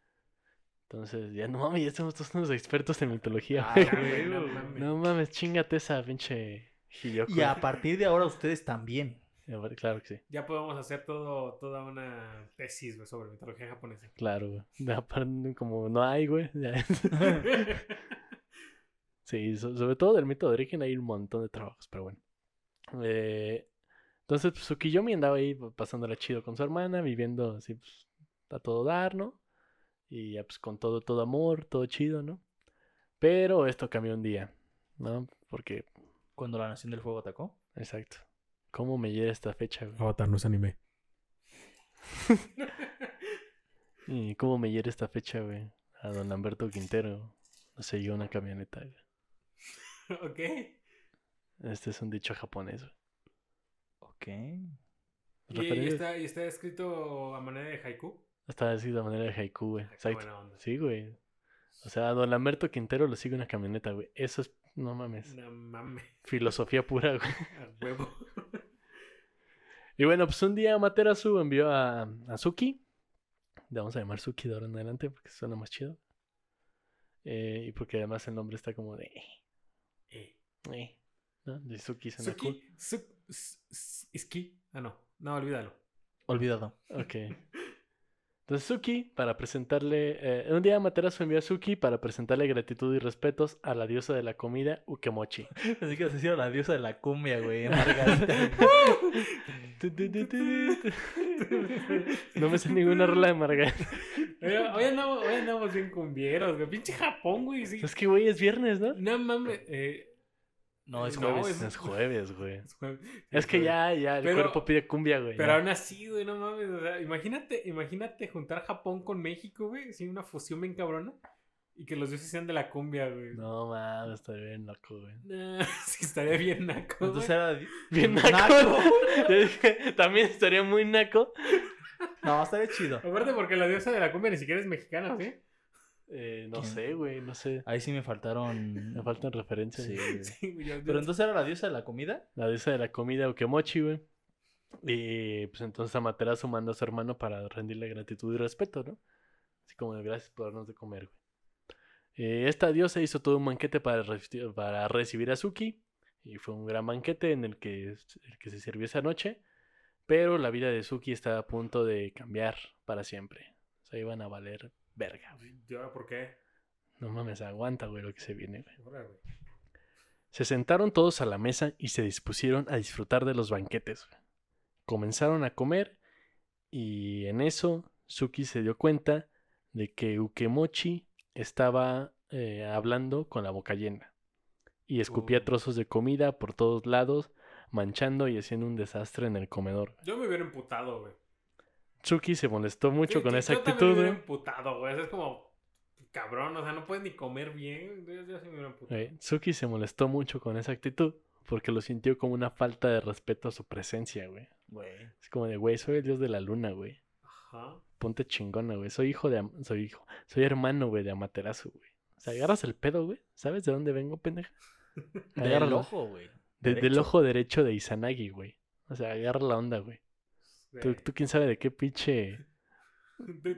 Entonces, ya no mames, ya somos todos unos expertos en mitología, Ah, güey. Ya, mames. No mames, chingate esa pinche Hiyoko. Y a partir de ahora ustedes también. Ver, Claro que sí, Ya podemos hacer todo, toda una tesis, güey, sobre mitología japonesa. claro, güey. Como no hay, güey. Sí, so- sobre todo del mito de origen hay un montón de trabajos, pero bueno. Eh, entonces, pues Tsukiyomi andaba ahí pasándola chido con su hermana, viviendo así, pues, a todo dar, ¿no? Y ya, pues, con todo, todo amor, todo chido, ¿no? Pero esto cambió un día, ¿no? Porque, Cuando la Nación del Fuego atacó. exacto. ¿Cómo me llega esta fecha, güey? Avatar no es anime. ¿Y cómo me hiere esta fecha, güey? A don Lamberto Quintero. No sé, yo una camioneta, güey. ok. Este es un dicho japonés, güey. Ok. ¿Y, está, ¿Y está escrito a manera de haiku? Está así de manera de haiku, güey. Ah. Sí, güey. O sea, a don Lamberto Quintero le sigue una camioneta, güey. Eso es, no mames, No mames, filosofía pura, güey. a huevo. Y bueno, pues un día Amaterasu envió a, a Suki. Le vamos a llamar Suki de ahora en adelante porque suena más chido. Eh, y porque además el nombre está como de... Eh. Eh, ¿no? De Suki suena cool. Suki, su. Ah, no. No, olvídalo. Olvidado. Ok. Entonces Suki, para presentarle... eh, un día Amaterasu envió a Suki para presentarle gratitud y respetos a la diosa de la comida, Ukemochi. Así que se hicieron la diosa de la cumbia, güey. No me sé ninguna rola de Margarita. Hoy, andamos, hoy andamos bien cumbieros, güey. Pinche Japón, güey. Sí. Es que, güey, es viernes, ¿no? No mames. Eh, No, es No, jueves. es- Es jueves, güey. es jueves. Es que ya, ya, el Pero- cuerpo pide cumbia, güey. Pero ya. aún así, güey, no mames. O sea, imagínate, imagínate juntar Japón con México, güey. Así una fusión bien cabrona. Y que los dioses sean de la cumbia, güey. No mames, está bien loco, güey. Nah, sí, estaría bien naco, güey. Entonces era... Bien naco. Naco. Yo dije, también estaría muy naco. No, estaría chido. Aparte porque la diosa de la cumbia ni siquiera es mexicana, ¿sí? Eh, no ¿Quién? sé, güey, no sé. Ahí sí me faltaron... Me faltan referencias. Sí, güey. Sí, Pero entonces era la diosa de la comida. La diosa de la comida, Ukemochi, güey. Y pues entonces Amaterasu manda a su hermano para rendirle gratitud y respeto, ¿no? Así como de gracias por darnos de comer, güey. Eh, esta diosa hizo todo un banquete para, reci- para recibir a Suki. Y fue un gran banquete en el que, el que se sirvió esa noche. Pero la vida de Suki estaba a punto de cambiar para siempre. O sea, iban a valer verga, güey. ¿Yo por qué? No mames, aguanta, güey, lo que se viene, güey. Ahora, güey. Se sentaron todos a la mesa y se dispusieron a disfrutar de los banquetes. güey. Comenzaron a comer y en eso Suki se dio cuenta de que Ukemochi estaba eh, hablando con la boca llena y escupía Oh. trozos de comida por todos lados, manchando y haciendo un desastre en el comedor. Yo me hubiera emputado, güey. Suki se molestó mucho Sí, con esa actitud. me emputado, güey. Es como, cabrón, o sea, no puedes ni comer bien. Yo, yo sí me hubiera emputado. Eh, Suki se molestó mucho con esa actitud porque lo sintió como una falta de respeto a su presencia, güey. Güey. Es como de, güey, soy el dios de la luna, güey. Ajá. Ponte chingona, güey. Soy hijo de... Soy hijo. Soy hermano, güey, de Amaterasu, güey. O sea, agarras el pedo, güey. ¿Sabes de dónde vengo, pendeja? Del Agárralo. ojo, güey. De- del ojo derecho de Izanagi, güey. O sea, agarra la onda, güey. ¿Tú, tú quién sabe de qué pinche...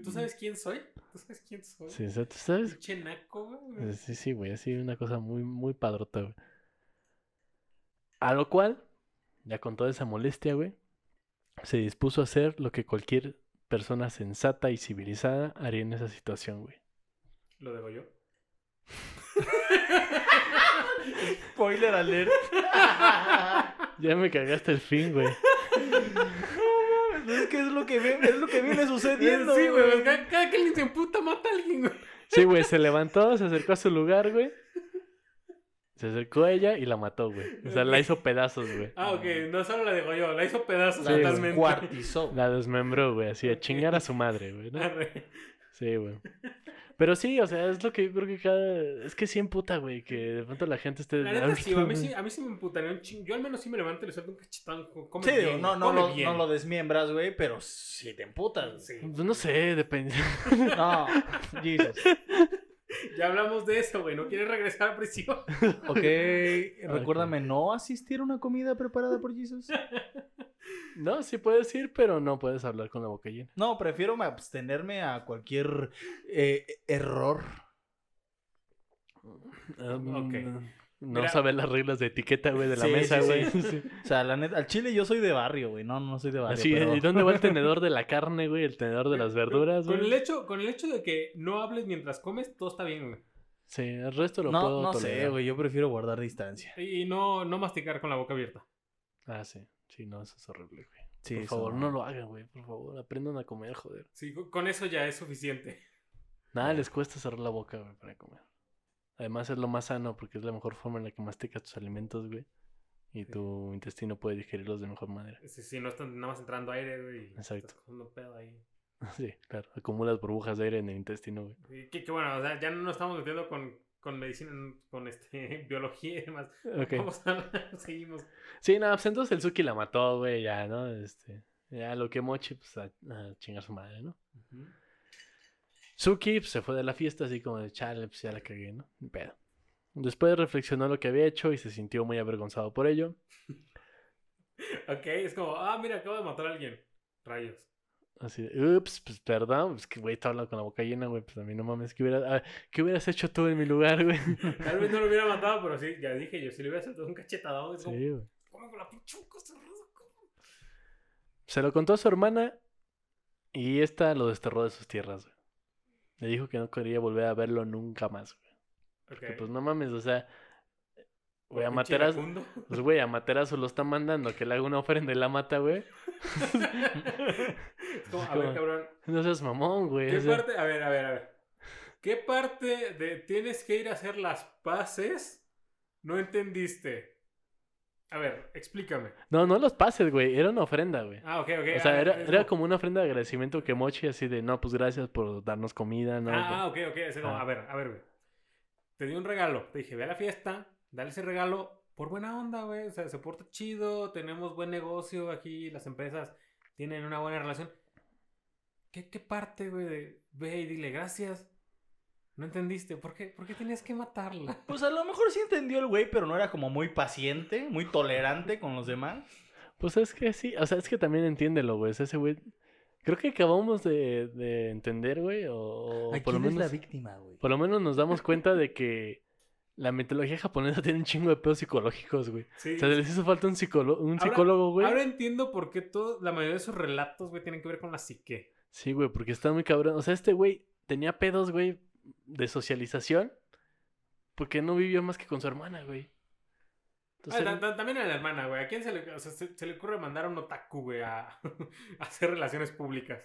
¿Tú sabes quién soy? ¿Tú sabes quién soy? Sí, o sea, ¿tú sabes? Pinche naco, güey. Sí, sí, güey. Así una cosa muy, muy padrota, güey. A lo cual, ya con toda esa molestia, güey, se dispuso a hacer lo que cualquier persona sensata y civilizada haría en esa situación, güey. ¿Lo debo yo? Spoiler alert. Ya me cagaste el fin, güey. es que es lo que, ve- es lo que viene sucediendo. sí, güey. güey. Cada, cada que alguien se emputa, mata a alguien, güey. Sí, güey, se levantó, se acercó a su lugar, güey. Se acercó a ella y la mató, güey. O sea, la hizo pedazos, güey. Ah, ok. No solo la dejó yo, la hizo pedazos La Sí, totalmente. descuartizó. La desmembró, güey, así a chingar a su madre, güey. ¿no? Arre. Sí, güey. Pero sí, o sea, es lo que yo creo que cada... Es que sí emputa, güey, que de pronto la gente esté... La neta, sí, a mí sí, a mí sí me emputaría un chingo. Yo al menos sí me levanto y le suelto un cachetón. Come Sí, bien, no, no, come lo, bien. no lo desmiembras, güey, pero si te emputas. Sí. Pues no sé, depende. No, Jesus. Ya hablamos de eso, güey. ¿No quieres regresar a prisión? Ok, recuérdame no asistir a una comida preparada por Jesus. No, sí puedes ir, pero no puedes hablar con la boca llena. No, prefiero abstenerme a cualquier eh, error. Um, Ok. No Mira- saber las reglas de etiqueta, güey, de la Sí, mesa, sí, güey. sí. Sí. O sea, la neta, al chile yo soy de barrio, güey. No, no soy de barrio. Pero- ¿y dónde va el tenedor de la carne, güey? El tenedor de las verduras, Con el, güey. hecho, con el hecho de que no hables mientras comes, todo está bien, güey. Sí, el resto lo No, puedo no sé, tolerar. güey. Yo prefiero guardar distancia. Y no, no masticar con la boca abierta. Ah, sí. Sí, no, eso es horrible, güey. Sí, por favor, no lo hagan, güey. Por favor, aprendan a comer, joder. Sí, co- con eso ya es suficiente. Nada les cuesta cerrar la boca, güey, para comer. Además es lo más sano porque es la mejor forma en la que masticas tus alimentos, güey. Y Sí. tu intestino puede digerirlos de mejor manera. Si, si no están nada más entrando aire, güey. Exacto. Estás pedo ahí. Sí, claro. Acumulas burbujas de aire en el intestino, güey. Y que, que bueno, o sea, ya no nos estamos metiendo con, con medicina, con este, biología y demás. Ok. Vamos a seguimos. Sí, no, pues entonces el Suki la mató, güey, ya, ¿no? Este, ya lo que Mochi, pues a, a chingar su madre, ¿no? Suki pues, se fue de la fiesta así como de chale, pues ya la cagué, ¿no? Ni pedo. Después reflexionó lo que había hecho y se sintió muy avergonzado por ello. Ok, es como, ah, mira, acabo de matar a alguien. Rayos. Así de, ups, pues perdón, pues que güey, estaba hablando con la boca llena, güey, pues a mí no mames, ¿qué, hubiera, ah, ¿qué hubieras hecho tú en mi lugar, güey? Tal vez no lo hubiera matado, pero sí, ya dije yo, si le hubiera soltado un cachetadón, Sí, güey. con la pinche boca cerrada, cabrón". Se lo contó a su hermana y esta lo desterró de sus tierras, güey. Le dijo que no quería volver a verlo nunca más, güey. Ok. Que pues no mames, o sea, güey, a Pinche Materazo, iracundo. pues güey, a Materazo lo está mandando que le haga una ofrenda y la mata, güey. Como, a ver, cabrón, No seas mamón, güey. ¿qué o sea, parte, a ver, a ver, a ver. ¿Qué parte de tienes que ir a hacer las paces no entendiste? A ver, explícame. No, no los pases, güey, era una ofrenda, güey. Ah, ok, ok. O sea, ah, era, es era como una ofrenda de agradecimiento que Mochi así de, no, pues gracias por darnos comida, ¿no? Ah, ah, ok, ok. es como, Ah. a ver, a ver, güey. Te di un regalo. Te dije, ve a la fiesta, dale ese regalo por buena onda, güey. O sea, se porta chido, tenemos buen negocio aquí, las empresas tienen una buena relación. ¿Qué, qué parte, güey, de ve y dile gracias? No entendiste. ¿Por qué, ¿Por qué tenías que matarla? Pues a lo mejor sí entendió el güey, pero no era como muy paciente, muy tolerante con los demás. Pues es que sí, o sea, es que también entiéndelo, güey. ese güey, creo que acabamos de, de entender, güey, o, o ¿A por lo quién es menos... la víctima, güey? Por lo menos nos damos cuenta de que la mitología japonesa tiene un chingo de pedos psicológicos, güey. Sí. O sea, les hizo falta un, psicólogo, un Ahora- psicólogo, güey. Ahora entiendo por qué todo, la mayoría de sus relatos, güey, tienen que ver con la psique. Sí, güey, porque está muy cabrón. O sea, este güey tenía pedos, güey, de socialización. Porque no vivió más que con su hermana, güey. Ah, Entonces, también a la hermana, güey. ¿A quién se le, o sea, se, se le ocurre mandar a un otaku, güey, a, a hacer relaciones públicas?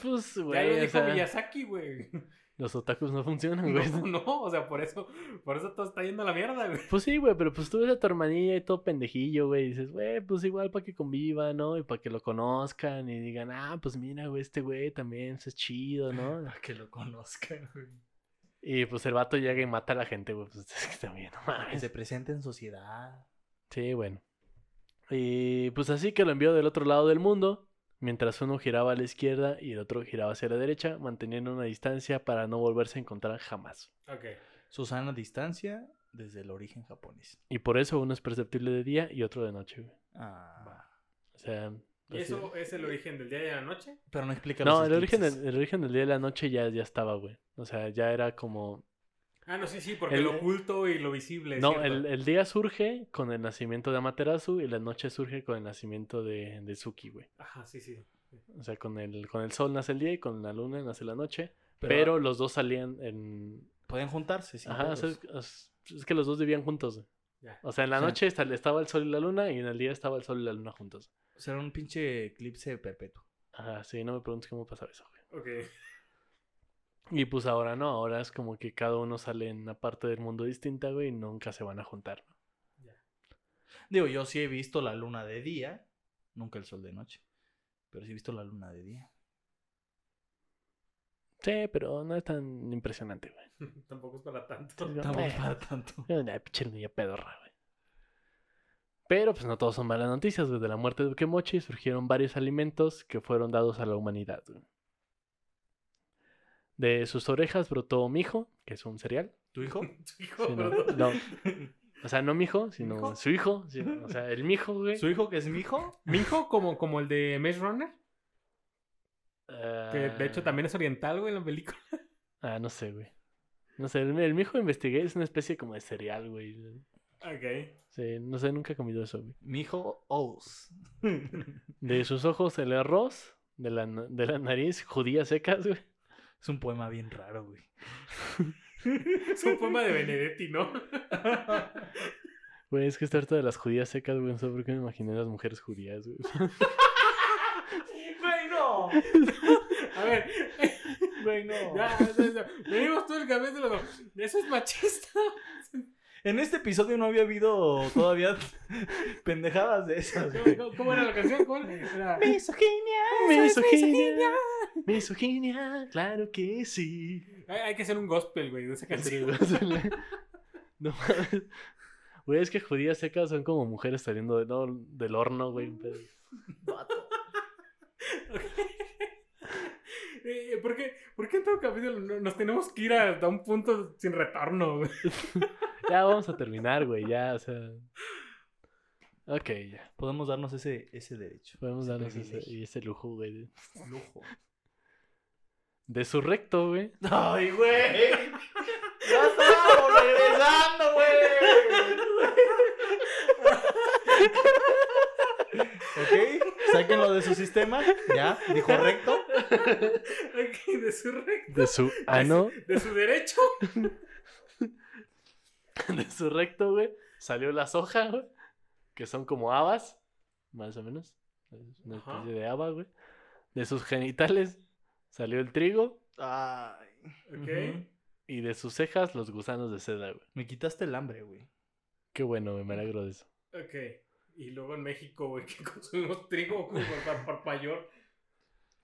pues, ya lo güey, dijo sea, Miyazaki, güey. Los otakus no funcionan, güey. No, no, o sea, por eso, por eso todo está yendo a la mierda, güey. Pues sí, güey, pero pues tú ves a tu hermanilla y todo pendejillo, güey. Y dices, güey, pues igual para que conviva, ¿no? Y para que lo conozcan y digan, ah, pues mira, güey, este güey también es chido, ¿no? Para que lo conozcan, güey. Y pues el vato llega y mata a la gente, güey. Pues es que también, no Que mames. se presente en sociedad. Sí, bueno. Y pues así que lo envió del otro lado del mundo, mientras uno giraba a la izquierda y el otro giraba hacia la derecha, manteniendo una distancia para no volverse a encontrar jamás. Ok. Susana distancia desde el origen japonés. Y por eso uno es perceptible de día y otro de noche, güey. Ah. O sea... ¿Y eso es el origen del día y de la noche? Pero no explica No, los el origen, del, el origen del día y la noche ya, ya estaba, güey. O sea, ya era como... Ah, no, sí, sí, porque El- lo oculto y lo visible. No, el, el día surge con el nacimiento de Amaterasu y la noche surge con el nacimiento de, de Suki, güey. Ajá, sí, sí. O sea, con el, con el sol nace el día y con la luna nace la noche. Pero- Pero, los dos salían en... Pueden juntarse, sin Ajá, o sea, pedos. es, es que los dos vivían juntos. Ya. O sea, en la Sí. noche esta- estaba el sol y la luna y en el día estaba el sol y la luna juntos. O sea, era un pinche eclipse perpetuo. Ajá, sí, no me preguntes cómo pasaba eso, güey. Ok. Y pues ahora no, ahora es como que cada uno sale en una parte del mundo distinta, güey, y nunca se van a juntar. ¿no? Ya. Digo, yo sí he visto la luna de día, nunca el sol de noche. Pero sí he visto la luna de día. Sí, pero no es tan impresionante, güey. Tampoco es para tanto. Tampoco Eh. para tanto. Es Una pinche niña pedorra, güey. Pero pues no todos son malas noticias. Desde la muerte de Ukemochi surgieron varios alimentos que fueron dados a la humanidad. güey. De sus orejas brotó mijo, que es un cereal. ¿Tu hijo? Tu hijo, Sí, no. O sea, no mijo, sino ¿Mijo? su hijo. sí, o sea, el mijo, güey. ¿Su hijo que es mi hijo? Mi hijo, como, como el de Maze Runner, que de hecho Ah, también es oriental, güey, en la película. Ah, no sé, güey. No sé, el, el mijo investigué, es una especie como de cereal, güey. Ok. Sí, no sé, nunca he comido eso, güey. Mi hijo Ous. De sus ojos el arroz, de la, de la nariz judías secas, güey. Es un poema bien raro, güey. Es un poema de Benedetti, ¿no? Güey, es que está harto de las judías secas, güey. No sé por qué me imaginé a las mujeres judías, güey. Güey, no. A ver, Güey, no. ya, ya, ya. venimos todo el capítulo. Eso es machista. En este episodio no había habido todavía pendejadas de esas, güey. ¿Cómo, cómo era la canción? ¿Cómo era? Misoginia. Misoginia, misoginia, claro que sí. Hay, hay que hacer un gospel, güey, de esa canción. No mames. Güey, es que judías secas son como mujeres saliendo de- no, del horno, güey. pero- Eh, ¿por, qué, ¿Por qué en todo capítulo no- nos tenemos que ir a, a un punto sin retorno, güey? Ya vamos a terminar, güey, ya, o sea. Ok, ya. Podemos darnos ese, ese derecho. Podemos ese darnos ese, ese lujo, güey. lujo. De su recto, güey. Ay, güey. Ya estamos regresando, güey. ok, sáquenlo de su sistema. Ya, dijo recto. Ok, de su recto. De su ano, De su derecho. de su recto, güey. Salió la soja, güey. Que son como habas, más o menos. Una Ajá. especie de haba, güey. De sus genitales salió el trigo. Ay. Ok. Y de sus cejas, los gusanos de seda, güey. Me quitaste el hambre, güey. Qué bueno, me alegro de eso. Ok. Y luego en México, güey, que consumimos trigo como por, por mayor.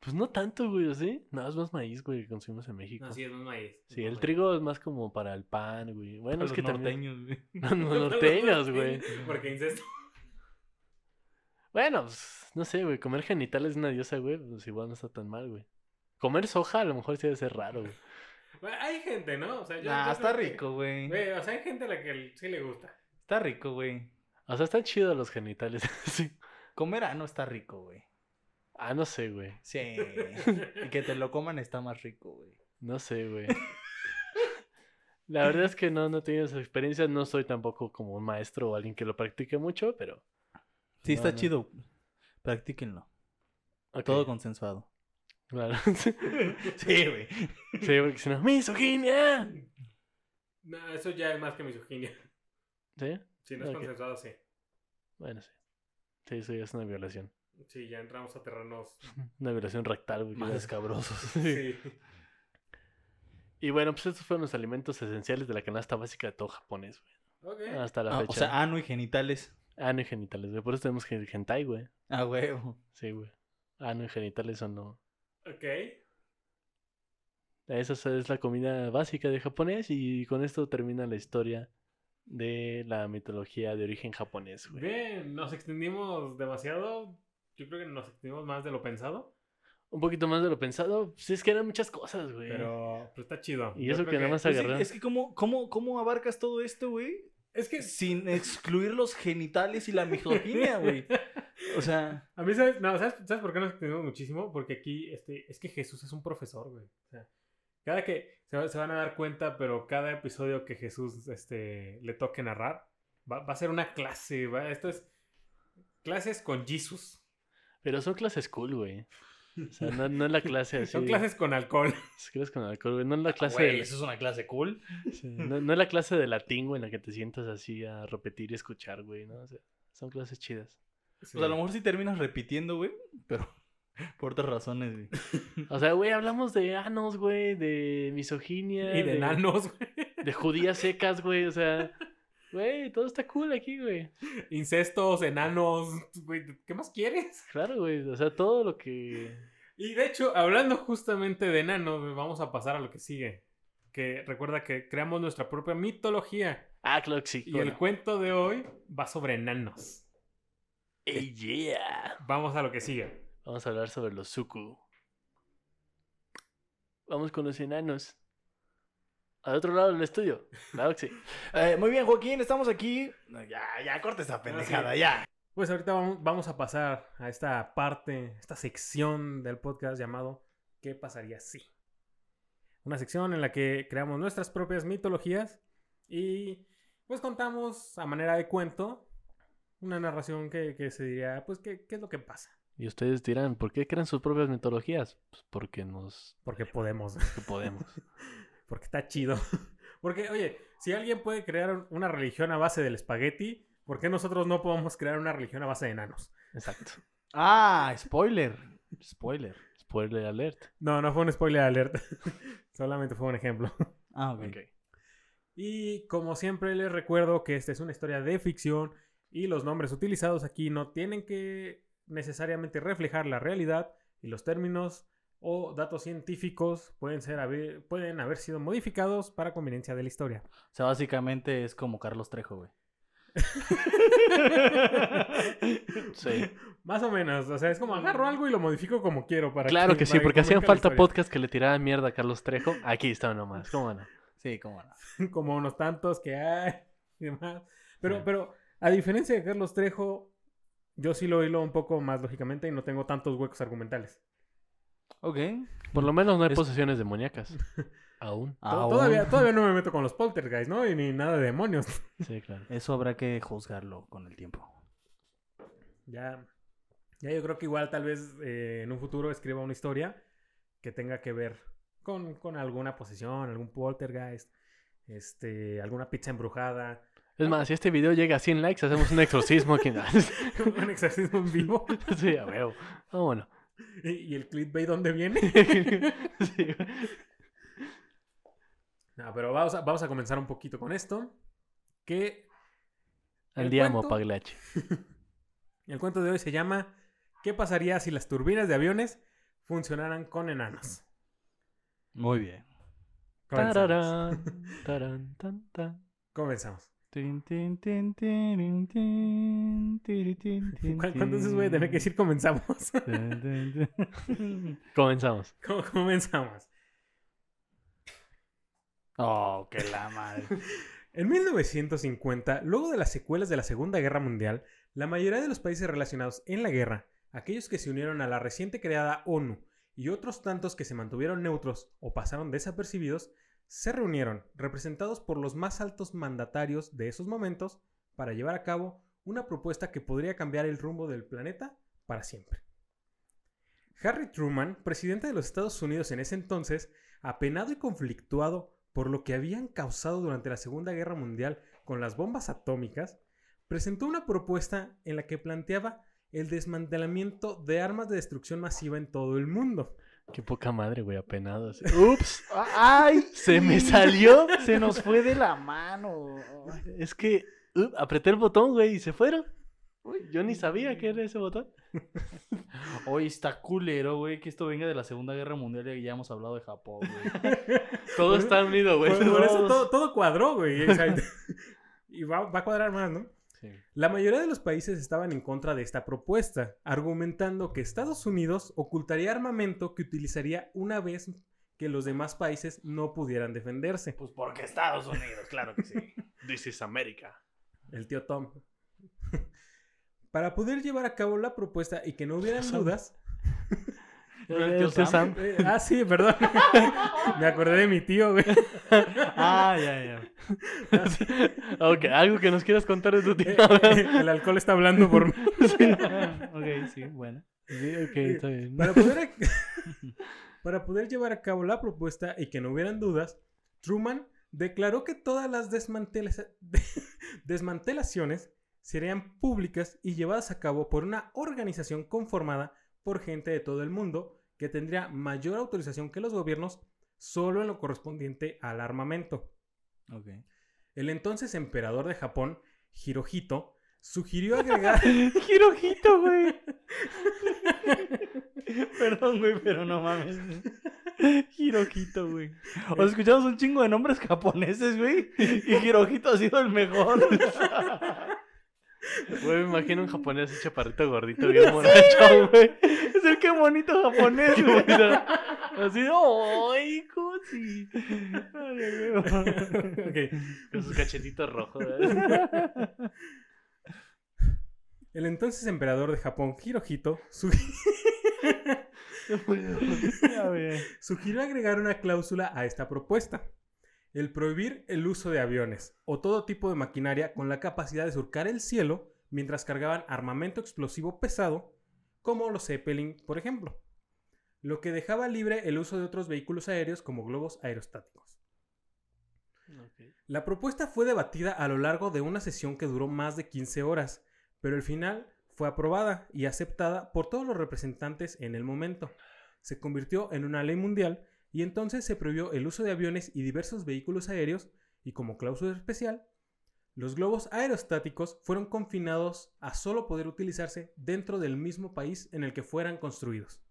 Pues no tanto, güey, ¿o ¿sí? No, es más maíz, güey, que consumimos en México. No, sí, es más maíz. Sí, el trigo es más como para el pan, güey. Bueno, Para es que los también... norteños, güey. No, no, norteños, güey. Porque incesto. Bueno, pues, no sé, güey. Comer genitales de una diosa, güey, pues igual no está tan mal, güey. Comer soja a lo mejor sí debe ser raro, güey. Bueno, Hay gente, ¿no? O sea, yo, Nah, yo está que- rico, güey. Güey, o sea, hay gente a la que sí le gusta. Está rico, güey. O sea, están chidos los genitales, sí. Comer ano está rico, güey. Ah, no sé, güey. Sí. y que te lo coman está más rico, güey. No sé, güey. La verdad es que no, no he tenido esa experiencia. No soy tampoco como un maestro o alguien que lo practique mucho, pero... Sí, No, está no. chido. Practíquenlo. Todo consensuado. Claro. sí, Sí, güey. porque si no... ¡Misoginia! No, eso ya es más que misoginia. ¿Sí? Si no es Ok. consensuado, sí. Bueno, sí. Sí, eso ya es una violación. Sí, ya entramos a terrenos. Una violación rectal, güey. Más escabrosos. Sí. Y bueno, pues estos fueron los alimentos esenciales de la canasta básica de todo japonés, güey. Ok. Hasta la Ah, fecha. o sea, ano y genitales. Ano y genitales, güey. Por eso tenemos hentai, güey. Ah, huevo. Sí, güey. Ano y genitales son no. Ok. Esa es- es la comida básica de japonés y con esto termina la historia de la mitología de origen japonés, güey. Bien, nos extendimos demasiado. Yo creo que nos extendimos más de lo pensado. Un poquito más de lo pensado. Pues es que eran muchas cosas, güey. Pero, pero está chido. Y Yo eso que nada más Pues agarraron. es que ¿cómo, cómo, ¿cómo abarcas todo esto, güey? Es que. Sin excluir los genitales y la misoginia, güey. O sea, A mí, ¿sabes? No, ¿sabes, ¿sabes por qué nos extendimos muchísimo? Porque aquí, este, es que Jesús es un profesor, güey. O sea, cada que se, va- se van a dar cuenta, pero cada episodio que Jesús este, le toque narrar, va, va a ser una clase, ¿va? Esto es clases con Jesus. Pero son clases cool, güey. O sea, no, no es la clase así. Son clases con alcohol. Es clases con alcohol, güey. No es la clase. güey, de- eso es una clase cool. sí, no, no es la clase de latín, güey, en la que te sientas así a repetir y escuchar, güey, ¿no? O sea, son clases chidas. O sea, a lo mejor sí terminas repitiendo, güey, pero por otras razones, güey. O sea, güey, hablamos de anos, güey, de misoginia. Y de enanos, güey. De judías secas, güey. O sea, güey, todo está cool aquí, güey. Incestos, enanos, güey. ¿Qué más quieres? Claro, güey. O sea, todo lo que. Y de hecho, hablando justamente de enanos, vamos a pasar a lo que sigue. Que recuerda que creamos nuestra propia mitología. Ah, claro que sí. Y bueno. el cuento de hoy va sobre enanos. ¡Ey, yeah! Vamos a lo que sigue. Vamos a hablar sobre los Suku. Vamos con los enanos. Al otro lado del estudio. Claro que sí. Eh, muy bien, Joaquín, estamos aquí. No, Ya, ya, corta esa pendejada, ya. Pues ahorita vamos, vamos a pasar a esta parte, esta sección del podcast llamado ¿Qué pasaría si? Una sección en la que creamos nuestras propias mitologías y pues contamos a manera de cuento una narración que, que se diría, pues, ¿qué, ¿qué es lo que pasa? Y ustedes dirán, ¿por qué crean sus propias mitologías? Pues porque nos Porque podemos, que podemos. porque está chido. Porque, oye, si alguien puede crear una religión a base del espagueti, ¿por qué nosotros no podemos crear una religión a base de enanos? Exacto. Ah, spoiler. Spoiler. Spoiler alert. No, no fue un spoiler alert. Solamente fue un ejemplo. Ah, ok. Ok. Y como siempre les recuerdo que esta es una historia de ficción y los nombres utilizados aquí no tienen que necesariamente reflejar la realidad y los términos o datos científicos pueden, ser haber, pueden haber sido modificados para conveniencia de la historia. O sea, básicamente es como Carlos Trejo, güey. Sí. Más o menos, o sea, es como agarro algo y lo modifico como quiero para Claro que sí, porque hacían falta podcasts que le tiraban mierda a Carlos Trejo. Aquí está nomás, ¿cómo no? Sí, cómo no. como unos tantos que hay y demás. Pero, Sí. pero a diferencia de Carlos Trejo, yo sí lo hilo un poco más lógicamente y no tengo tantos huecos argumentales. Ok. Por lo menos no hay Es- posesiones demoníacas. Aún. Aún. Todavía, todavía no me meto con los poltergeist, ¿no? Y ni nada de demonios. Sí, claro. Eso habrá que juzgarlo con el tiempo. Ya, ya yo creo que igual tal vez eh, en un futuro escriba una historia que tenga que ver con, con alguna posesión, algún poltergeist, este, alguna pizza embrujada, Es más, si este video llega a 100 likes, hacemos un exorcismo aquí. un exorcismo en vivo. sí, a huevo. Ah, bueno. ¿Y, el clickbait dónde viene? Sí. No, pero vamos a, vamos a comenzar un poquito con esto. Que El Andiamo, cuento- Paglache. el cuento de hoy se llama ¿Qué pasaría si las turbinas de aviones funcionaran con enanos? Muy bien. Comenzamos. Tararán, tarán, tan, tan. Comenzamos. Tin, tin, tin, tin, tin, tiri, tin, tin, ¿Cu- ¿Cuántas veces voy a tener que decir comenzamos? Comenzamos. ¿Cómo comenzamos? Oh, que la madre. En 1950, luego de las secuelas de la Segunda Guerra Mundial, la mayoría de los países relacionados en la guerra, aquellos que se unieron a la reciente creada ONU y otros tantos que se mantuvieron neutros o pasaron desapercibidos, se reunieron, representados por los más altos mandatarios de esos momentos, para llevar a cabo una propuesta que podría cambiar el rumbo del planeta para siempre. Harry Truman, presidente de los Estados Unidos en ese entonces, apenado y conflictuado por lo que habían causado durante la Segunda Guerra Mundial con las bombas atómicas, presentó una propuesta en la que planteaba el desmantelamiento de armas de destrucción masiva en todo el mundo. Qué poca madre, güey, apenado. así. Ups, ¡Ay! se me salió. Se nos fue de la mano. Es que uh, apreté el botón, güey, y se fueron. Uy, yo ni sabía que era ese botón. Hoy está culero, güey, que esto venga de la Segunda Guerra Mundial y ya hemos hablado de Japón, güey. Todo está unido, güey. Por, por eso todo, todo cuadró, güey. O sea, y y va, va a cuadrar más, ¿no? Sí. La mayoría de los países estaban en contra de esta propuesta, argumentando que Estados Unidos ocultaría armamento que utilizaría una vez que los demás países no pudieran defenderse. Pues porque Estados Unidos, claro que sí. This is America. El tío Tom. Para poder llevar a cabo la propuesta y que no hubieran Sam. El tío Sam. Eh, ah, sí, perdón. Me acordé de mi tío, güey. Ah, ya, ya. ok, algo que nos quieras contar de tu tío. Eh, eh, El alcohol está hablando por mí. ok, sí, bueno. Sí, ok, está bien. Para poder, para poder llevar a cabo la propuesta y que no hubieran dudas, Truman declaró que todas las desmantela- desmantelaciones serían públicas y llevadas a cabo por una organización conformada por gente de todo el mundo que tendría mayor autorización que los gobiernos solo en lo correspondiente al armamento. El entonces emperador de Japón, Hirohito, sugirió agregar... Hirojito, güey. Perdón, güey, pero no mames. Hirojito, güey. O sea, escuchamos un chingo de nombres japoneses, güey. Y Hirojito ha sido el mejor. Güey, me imagino un japonés ese chaparrito gordito, bien güey. Es el que bonito japonés, güey. Así ¡ay, cosi! Con sus cachetitos rojos. ¿verdad? El entonces emperador de Japón, Hirohito, sugirió agregar una cláusula a esta propuesta. El prohibir el uso de aviones o todo tipo de maquinaria con la capacidad de surcar el cielo mientras cargaban armamento explosivo pesado, como los Zeppelin, por ejemplo. Lo que dejaba libre el uso de otros vehículos aéreos como globos aerostáticos. La propuesta fue debatida a lo largo de una sesión que duró más de 15 horas, pero al final fue aprobada y aceptada por todos los representantes en el momento. Se convirtió en una ley mundial y entonces se prohibió el uso de aviones y diversos vehículos aéreos y como cláusula especial, los globos aerostáticos fueron confinados a solo poder utilizarse dentro del mismo país en el que fueran construidos.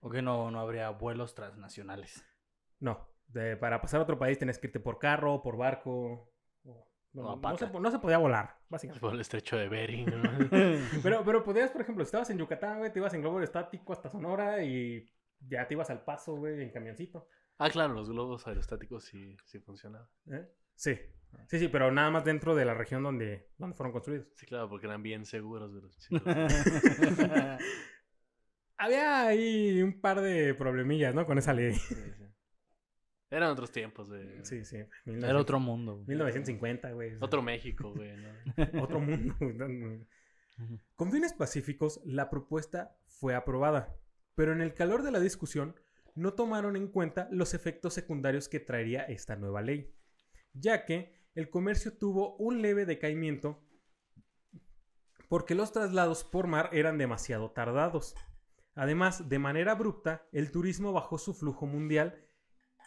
O que no, no habría vuelos transnacionales. No, de- para pasar a otro país tenés que irte por carro, por barco. o- no, se, no se podía volar, básicamente. Por el estrecho de Bering, ¿no? Pero, pero podías, por ejemplo, si estabas en Yucatán, güey, te ibas en globo estático hasta Sonora y ya te ibas al paso, güey, en camioncito. Ah, claro, los globos aerostáticos sí, sí funcionaban. ¿eh? Sí, sí, sí, pero nada más dentro de la región donde, donde fueron construidos. Sí, claro, porque eran bien seguros. güey, los chicos. Había ahí un par de problemillas, ¿no? Con esa ley. Sí, sí. Eran otros tiempos, güey. Sí, sí. Era otro mundo. güey. 1950, güey. Otro México, güey. ¿no? Otro mundo. Con fines pacíficos, la propuesta fue aprobada, pero en el calor de la discusión no tomaron en cuenta los efectos secundarios que traería esta nueva ley, ya que el comercio tuvo un leve decaimiento porque los traslados por mar eran demasiado tardados. Además, de manera abrupta, el turismo bajó su flujo mundial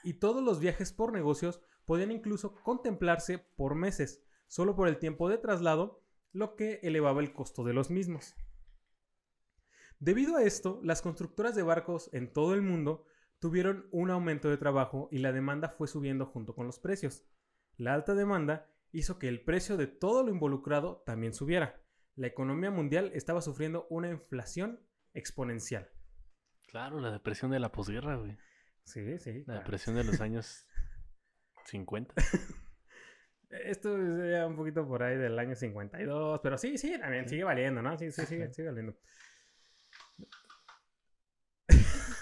y todos los viajes por negocios podían incluso contemplarse por meses, solo por el tiempo de traslado lo que elevaba el costo de los mismos. Debido a esto, las constructoras de barcos en todo el mundo tuvieron un aumento de trabajo y la demanda fue subiendo junto con los precios. La alta demanda hizo que el precio de todo lo involucrado también subiera. La economía mundial estaba sufriendo una inflación exponencial. Claro, la depresión de la posguerra, güey. Sí, sí. La claro. depresión de los años 50. Esto es un poquito por ahí del año 52, pero sí, sí, también sigue valiendo, ¿no? Sí, sí, sigue, sigue valiendo.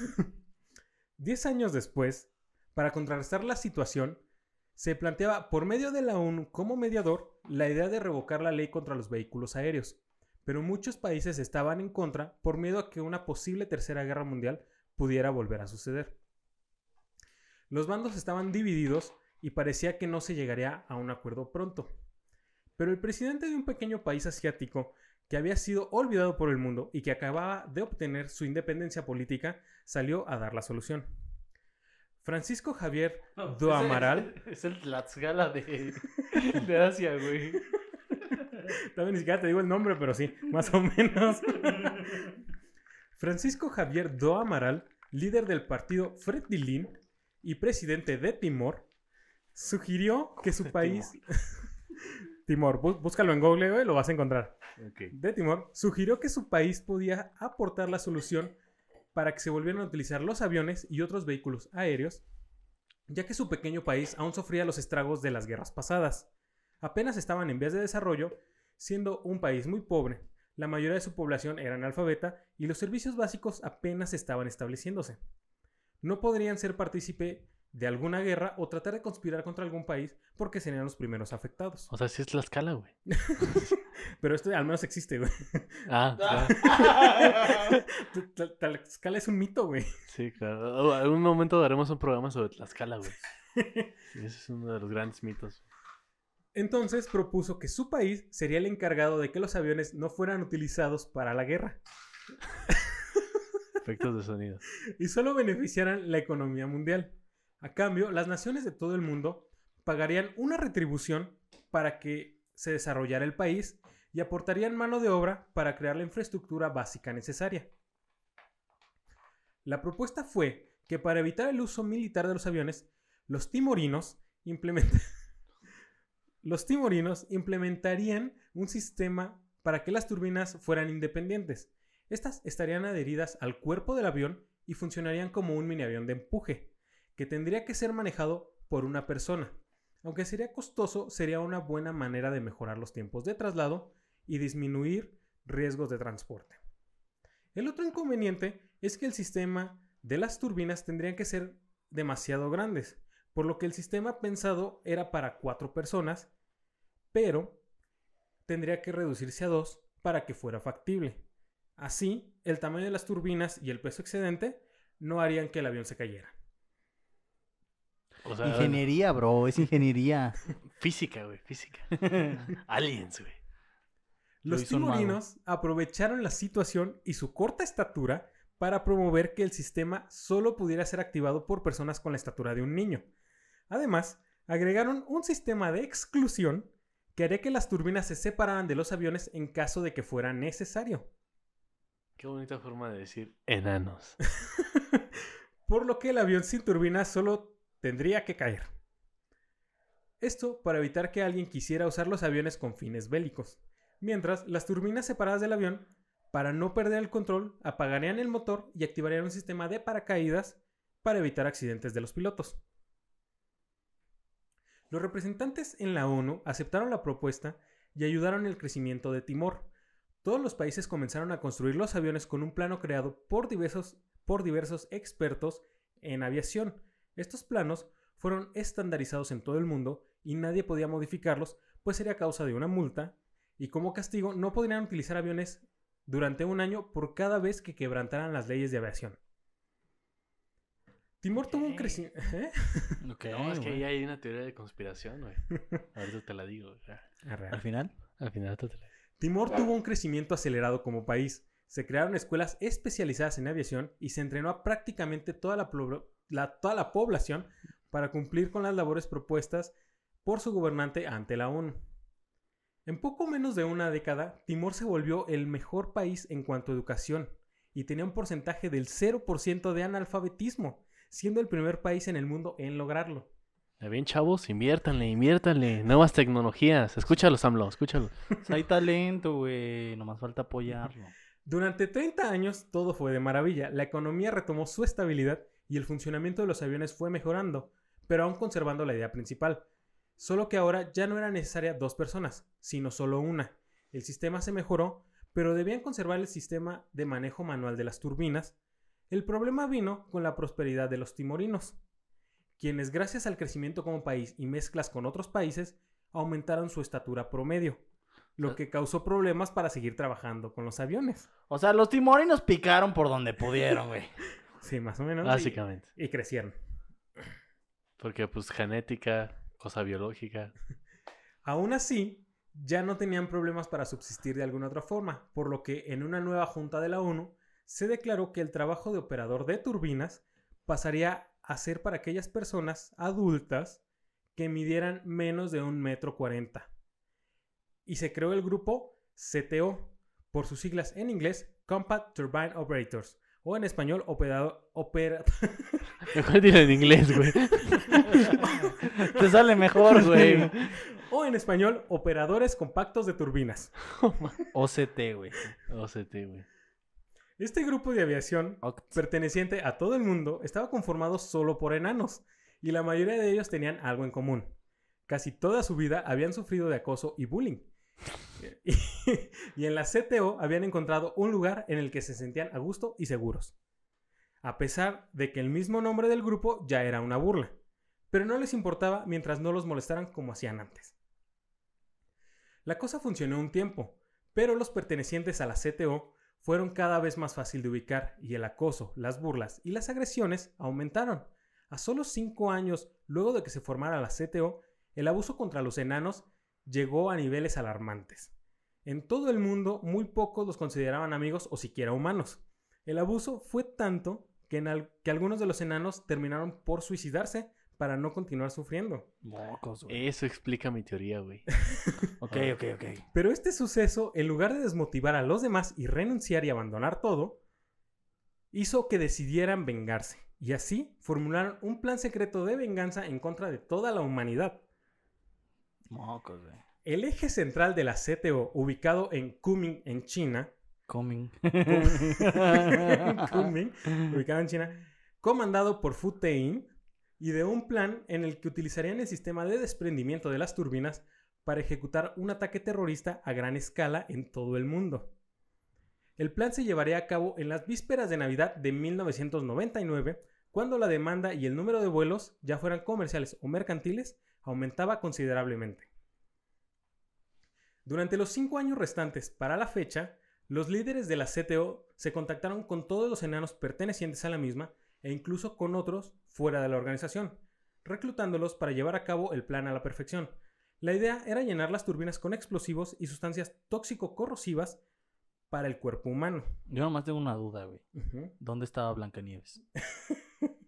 Diez años después, para contrarrestar la situación, se planteaba por medio de la ONU como mediador la idea de revocar la ley contra los vehículos aéreos, pero muchos países estaban en contra por miedo a que una posible tercera guerra mundial pudiera volver a suceder. Los bandos estaban divididos y parecía que no se llegaría a un acuerdo pronto. Pero el presidente de un pequeño país asiático que había sido olvidado por el mundo y que acababa de obtener su independencia política salió a dar la solución. Francisco Javier do Amaral, Es el Tlaxcala de, de Asia, güey. también ni siquiera te digo el nombre, pero sí, más o menos. Francisco Javier do Amaral, líder del partido Fretilin y presidente de Timor, sugirió que su país Timor, bú- búscalo en Google, güey, lo vas a encontrar. Ok. de Timor sugirió que su país podía aportar la solución para que se volvieran a utilizar los aviones y otros vehículos aéreos, ya que su pequeño país aún sufría los estragos de las guerras pasadas. Apenas estaban en vías de desarrollo, siendo un país muy pobre. La mayoría de su población era analfabeta y los servicios básicos apenas estaban estableciéndose. No podrían ser partícipe de alguna guerra o tratar de conspirar contra algún país porque serían los primeros afectados. O sea, sí es Tlaxcala, güey. Pero esto al menos existe, güey. Ah, claro. Tla- Tlaxcala es un mito, güey. Sí, claro. En algún momento haremos un programa sobre Tlaxcala, güey. Ese es uno de los grandes mitos. Entonces propuso que su país sería el encargado de que los aviones no fueran utilizados para la guerra Efectos de sonido. y solo beneficiaran la economía mundial. A cambio, las naciones de todo el mundo pagarían una retribución para que se desarrollara el país y aportarían mano de obra para crear la infraestructura básica necesaria. La propuesta fue que para evitar el uso militar de los aviones, los timorinos implementarían un sistema para que las turbinas fueran independientes. Estas estarían adheridas al cuerpo del avión y funcionarían como un mini avión de empuje, que tendría que ser manejado por una persona. Aunque sería costoso, sería una buena manera de mejorar los tiempos de traslado y disminuir riesgos de transporte. El otro inconveniente es que el sistema de las turbinas tendrían que ser demasiado grandes, por lo que el sistema pensado era para cuatro personas, pero tendría que reducirse a dos para que fuera factible. Así, el tamaño de las turbinas y el peso excedente no harían que el avión se cayera. O sea, Ingeniería, bro, es ingeniería. física, güey, física. Aliens, güey. Lo Los timorinos aprovecharon la situación y su corta estatura para promover que el sistema solo pudiera ser activado por personas con la estatura de un niño. Además, agregaron un sistema de exclusión que haría que las turbinas se separaran de los aviones en caso de que fuera necesario. Qué bonita forma de decir enanos. por lo que el avión sin turbina solo tendría que caer. Esto para evitar que alguien quisiera usar los aviones con fines bélicos. Mientras, las turbinas separadas del avión, para no perder el control, apagarían el motor y activarían un sistema de paracaídas para evitar accidentes de los pilotos. Los representantes en la ONU aceptaron la propuesta y ayudaron el crecimiento de Timor. Todos los países comenzaron a construir los aviones con un plano creado por diversos, por diversos expertos en aviación. Estos planos fueron estandarizados en todo el mundo y nadie podía modificarlos, pues sería causa de una multa, y como castigo no podrían utilizar aviones durante un año por cada vez que quebrantaran las leyes de aviación. Timor tuvo un crecimiento... Ok, no, es que ahí hay una teoría de conspiración, güey. Ahorita te la digo. güey. Al final. Al final ahorita te la digo. Timor tuvo un crecimiento acelerado como país. Se crearon escuelas especializadas en aviación y se entrenó a prácticamente toda la, la- toda la población para cumplir con las labores propuestas por su gobernante ante la ONU. En poco menos de una década, Timor se volvió el mejor país en cuanto a educación y tenía un porcentaje del 0% de analfabetismo, siendo el primer país en el mundo en lograrlo. Bien, chavos, inviértanle, inviértanle. Nuevas tecnologías. Escúchalos, AMLO, escúchalos. Pues hay talento, güey. Nomás falta apoyarlo. Durante 30 años todo fue de maravilla, la economía retomó su estabilidad y el funcionamiento de los aviones fue mejorando, pero aún conservando la idea principal. Solo que ahora ya no era necesaria dos personas, sino solo una. El sistema se mejoró, pero debían conservar el sistema de manejo manual de las turbinas. El problema vino con la prosperidad de los timorinos, quienes gracias al crecimiento como país y mezclas con otros países aumentaron su estatura promedio, lo que causó problemas para seguir trabajando con los aviones. O sea, los timorinos picaron por donde pudieron, güey. Sí, más o menos. Básicamente. Y, y crecieron. Porque, pues, genética, cosa biológica. Aún así, ya no tenían problemas para subsistir de alguna otra forma, por lo que en una nueva junta de la ONU se declaró que el trabajo de operador de turbinas pasaría a ser para aquellas personas adultas que midieran menos de un metro cuarenta. Y se creó el grupo CTO, por sus siglas en inglés Compact Turbine Operators, o en español operado, opera, Mejor dilo en inglés, güey. Te sale mejor, güey. o en español operadores compactos de turbinas. OCT, güey. OCT, güey. Este grupo de aviación perteneciente a todo el mundo estaba conformado solo por enanos y la mayoría de ellos tenían algo en común. Casi toda su vida habían sufrido de acoso y bullying. Y, en la CTO habían encontrado un lugar en el que se sentían a gusto y seguros. A pesar de que el mismo nombre del grupo ya era una burla. Pero no les importaba mientras no los molestaran como hacían antes. La cosa funcionó un tiempo, pero los pertenecientes a la CTO fueron cada vez más fácil de ubicar y el acoso, las burlas y las agresiones aumentaron. A solo cinco años luego de que se formara la CTO, el abuso contra los enanos llegó a niveles alarmantes. En todo el mundo, muy pocos los consideraban amigos o siquiera humanos. El abuso fue tanto que, en al- que algunos de los enanos terminaron por suicidarse para no continuar sufriendo. Mocos, güey. Eso explica mi teoría, güey. Ok, ok, ok. Pero este suceso, en lugar de desmotivar a los demás y renunciar y abandonar todo, hizo que decidieran vengarse. Y así formularon un plan secreto de venganza en contra de toda la humanidad. Mocos, güey. El eje central de la CTO, ubicado en Kunming, en China. Kunming, ubicado en China, comandado por Fu Tein, y de un plan en el que utilizarían el sistema de desprendimiento de las turbinas para ejecutar un ataque terrorista a gran escala en todo el mundo. El plan se llevaría a cabo en las vísperas de Navidad de 1999, cuando la demanda y el número de vuelos, ya fueran comerciales o mercantiles, aumentaba considerablemente. Durante los cinco años restantes para la fecha, los líderes de la CTO se contactaron con todos los enanos pertenecientes a la misma e incluso con otros fuera de la organización, reclutándolos para llevar a cabo el plan a la perfección. La idea era llenar las turbinas con explosivos y sustancias tóxico-corrosivas para el cuerpo humano. Yo nomás tengo una duda, güey. ¿Dónde estaba Blancanieves?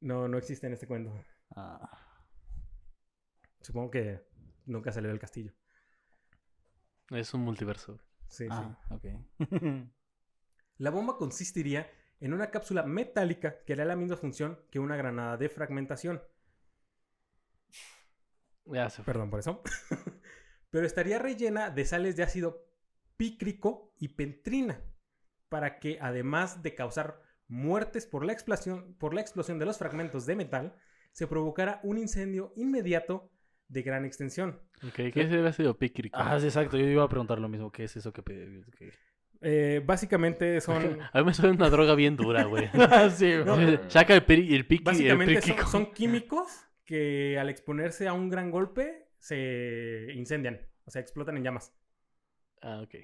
No, no existe en este cuento. Ah, Supongo que nunca salió del castillo. Es un multiverso. Sí, sí. ah ok. La bomba consistiría en una cápsula metálica que hará la misma función que una granada de fragmentación. Ya se fue. Perdón por eso. Pero estaría rellena de sales de ácido pícrico y pentrina para que además de causar muertes por la explosión, por la explosión de los fragmentos de metal, se provocara un incendio inmediato de gran extensión. Ok, ¿qué es el ácido pícrico? ah, sí, exacto. Yo iba a preguntar lo mismo. ¿Qué es eso que... que- Eh, básicamente son... A mí me suena una droga bien dura, güey. sí, No, güey. Saca el, el el Básicamente son, pícrico. son químicos que al exponerse a un gran golpe se incendian, o sea, explotan en llamas. Ah, ok.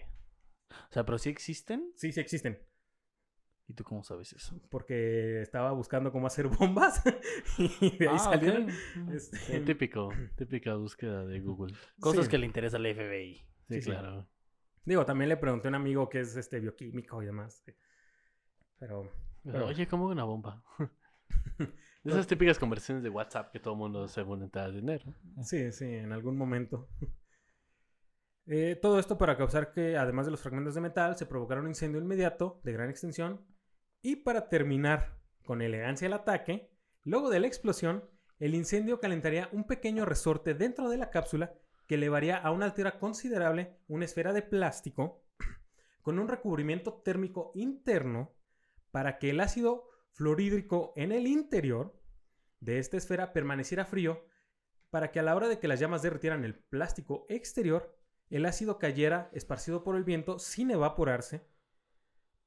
O sea, pero sí existen. Sí, sí existen, ¿Y tú cómo sabes eso? porque estaba buscando cómo hacer bombas y de ahí Ah, salieron. este, Sí, típico, típica búsqueda de Google. Cosas Sí. que le interesa al FBI. Sí, Sí, sí. claro. Digo, también le pregunté a un amigo que es este bioquímico y demás. sí. Pero Pero- Oye, ¿cómo una bomba? De esas típicas conversaciones de WhatsApp que todo el mundo se pone a tener. sí, sí, en algún momento. Eh, todo esto para causar que, además de los fragmentos de metal, se provocara un incendio inmediato de gran extensión. Y para terminar con elegancia el ataque, luego de la explosión, el incendio calentaría un pequeño resorte dentro de la cápsula que elevaría a una altura considerable una esfera de plástico con un recubrimiento térmico interno para que el ácido fluorhídrico en el interior de esta esfera permaneciera frío para que a la hora de que las llamas derritieran el plástico exterior, el ácido cayera esparcido por el viento sin evaporarse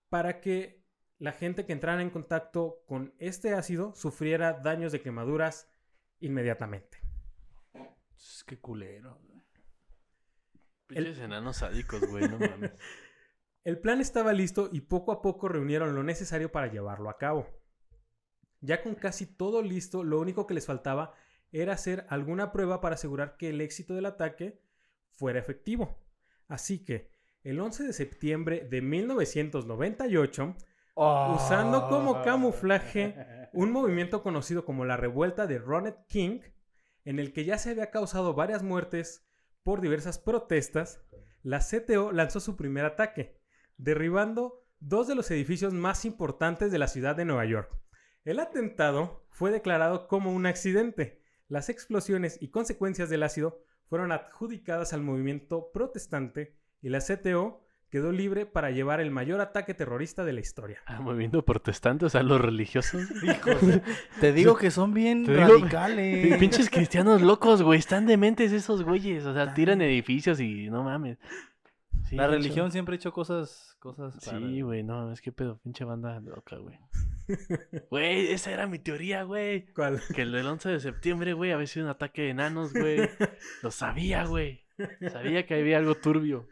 para que la gente que entrara en contacto con este ácido sufriera daños de quemaduras inmediatamente. Es que culero. Pinches enanos sádicos, güey, no mames. El plan estaba listo y poco a poco reunieron lo necesario para llevarlo a cabo. Ya con casi todo listo, lo único que les faltaba era hacer alguna prueba para asegurar que el éxito del ataque fuera efectivo. Así que, el 11 de septiembre de 1998, Usando como camuflaje un movimiento conocido como la revuelta de Ronald King, en el que ya se había causado varias muertes por diversas protestas, la CTO lanzó su primer ataque, derribando dos de los edificios más importantes de la ciudad de Nueva York. El atentado fue declarado como un accidente. Las explosiones y consecuencias del ácido fueron adjudicadas al movimiento protestante y la CTO quedó libre para llevar el mayor ataque terrorista de la historia. Ah, moviendo protestantes a los religiosos. Te digo que son bien Te digo, radicales. Pinches cristianos locos, güey. Están dementes esos güeyes. O sea, tiran edificios y no mames. Sí, La hecho. religión siempre ha hecho cosas, cosas raras. Sí, güey, no, es que pedo, pinche banda loca, güey. Güey, esa era mi teoría, güey. ¿Cuál? Que el del 11 de septiembre, güey, había sido un ataque de enanos, güey. Lo sabía, güey. Sabía que había algo turbio.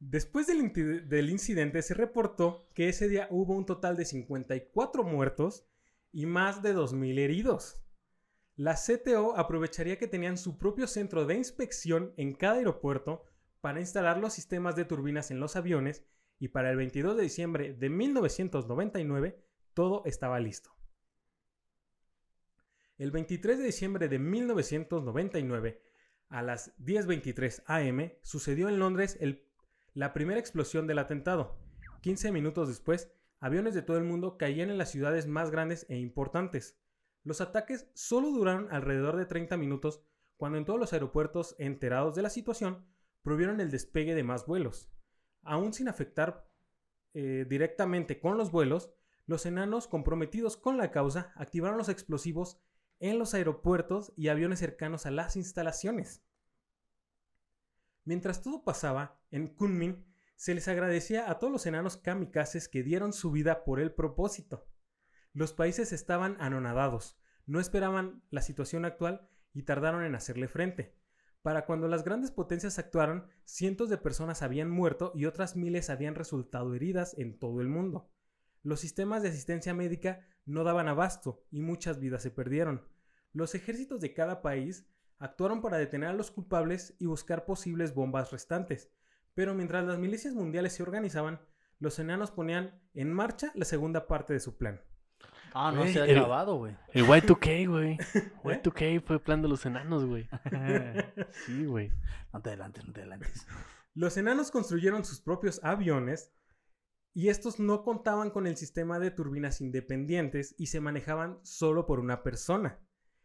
Después del, incidente se reportó que ese día hubo un total de 54 muertos y más de 2.000 heridos. La CTO aprovecharía que tenían su propio centro de inspección en cada aeropuerto para instalar los sistemas de turbinas en los aviones y para el 22 de diciembre de 1999 todo estaba listo. El 23 de diciembre de 1999 a las 10.23 am sucedió en Londres el la primera explosión del atentado. 15 minutos después, aviones de todo el mundo caían en las ciudades más grandes e importantes. Los ataques solo duraron alrededor de 30 minutos cuando en todos los aeropuertos enterados de la situación prohibieron el despegue de más vuelos. Aún sin afectar eh, directamente con los vuelos, los enanos comprometidos con la causa activaron los explosivos en los aeropuertos y aviones cercanos a las instalaciones. Mientras todo pasaba, en Kunming se les agradecía a todos los enanos kamikazes que dieron su vida por el propósito. Los países estaban anonadados, no esperaban la situación actual y tardaron en hacerle frente. Para cuando las grandes potencias actuaron, cientos de personas habían muerto y otras miles habían resultado heridas en todo el mundo. Los sistemas de asistencia médica no daban abasto y muchas vidas se perdieron. Los ejércitos de cada país actuaron para detener a los culpables y buscar posibles bombas restantes. Pero mientras las milicias mundiales se organizaban, los enanos ponían en marcha la segunda parte de su plan. Ah, no se ha el- grabado, güey. El Y2K, güey. Y2K fue plan de los enanos, güey. Sí, güey. no te adelantes, no te adelantes. Los enanos construyeron sus propios aviones y estos no contaban con el sistema de turbinas independientes y se manejaban solo por una persona.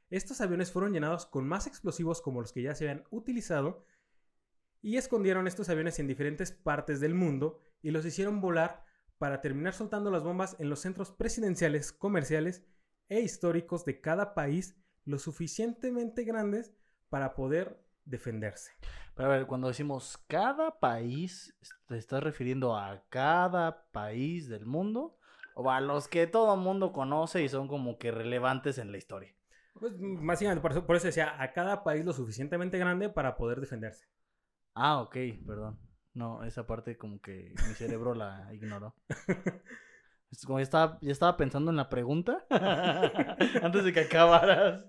Estos aviones fueron llenados con más explosivos como los que ya se habían utilizado y escondieron estos aviones en diferentes partes del mundo y los hicieron volar para terminar soltando las bombas en los centros presidenciales, comerciales e históricos de cada país lo suficientemente grandes para poder defenderse. Pero a ver, cuando decimos cada país, ¿te estás refiriendo a cada país del mundo? ¿O a los que todo mundo conoce y son como que relevantes en la historia? Pues básicamente por eso, por eso decía a cada país lo suficientemente grande para poder defenderse. Ah, ok, perdón. No, esa parte como que mi cerebro la ignoró. Es como ya estaba, ya estaba pensando en la pregunta antes de que acabaras.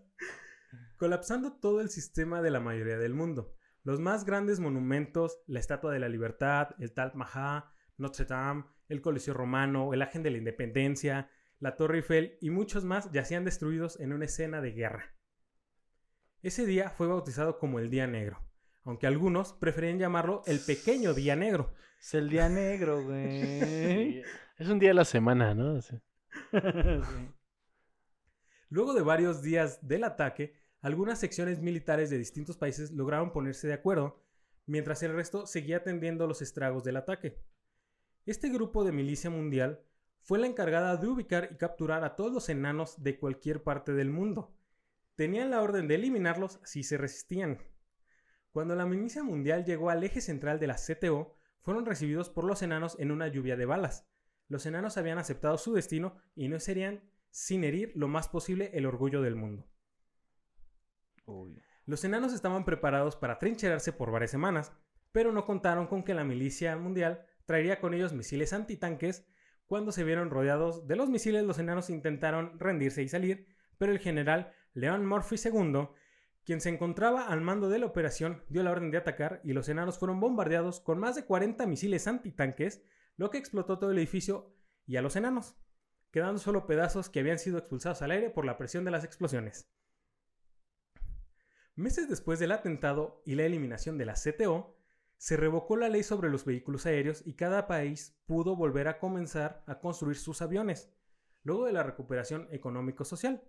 colapsando todo el sistema de la mayoría del mundo. Los más grandes monumentos, la Estatua de la Libertad, el Taj Mahal, Notre Dame, el Coliseo Romano, el Ángel de la Independencia, la Torre Eiffel y muchos más yacían destruidos en una escena de guerra. Ese día fue bautizado como el Día Negro, aunque algunos preferían llamarlo el Pequeño Día Negro. Es el día negro, güey. Es un día a la semana, ¿no? Sí. Luego de varios días del ataque, algunas secciones militares de distintos países lograron ponerse de acuerdo, mientras el resto seguía atendiendo los estragos del ataque. Este grupo de milicia mundial fue la encargada de ubicar y capturar a todos los enanos de cualquier parte del mundo. Tenían la orden de eliminarlos si se resistían. Cuando la milicia mundial llegó al eje central de la CTO, fueron recibidos por los enanos en una lluvia de balas. Los enanos habían aceptado su destino y no serían sin herir lo más posible el orgullo del mundo. Uy. Los enanos estaban preparados para trincherarse por varias semanas, pero no contaron con que la milicia mundial traería con ellos misiles antitanques. Cuando se vieron rodeados de los misiles, los enanos intentaron rendirse y salir, pero el general Leon Murphy II, quien se encontraba al mando de la operación, dio la orden de atacar y los enanos fueron bombardeados con más de 40 misiles antitanques, lo que explotó todo el edificio y a los enanos, quedando solo pedazos que habían sido expulsados al aire por la presión de las explosiones. Meses después del atentado y la eliminación de la CTO, se revocó la ley sobre los vehículos aéreos y cada país pudo volver a comenzar a construir sus aviones, luego de la recuperación económico-social.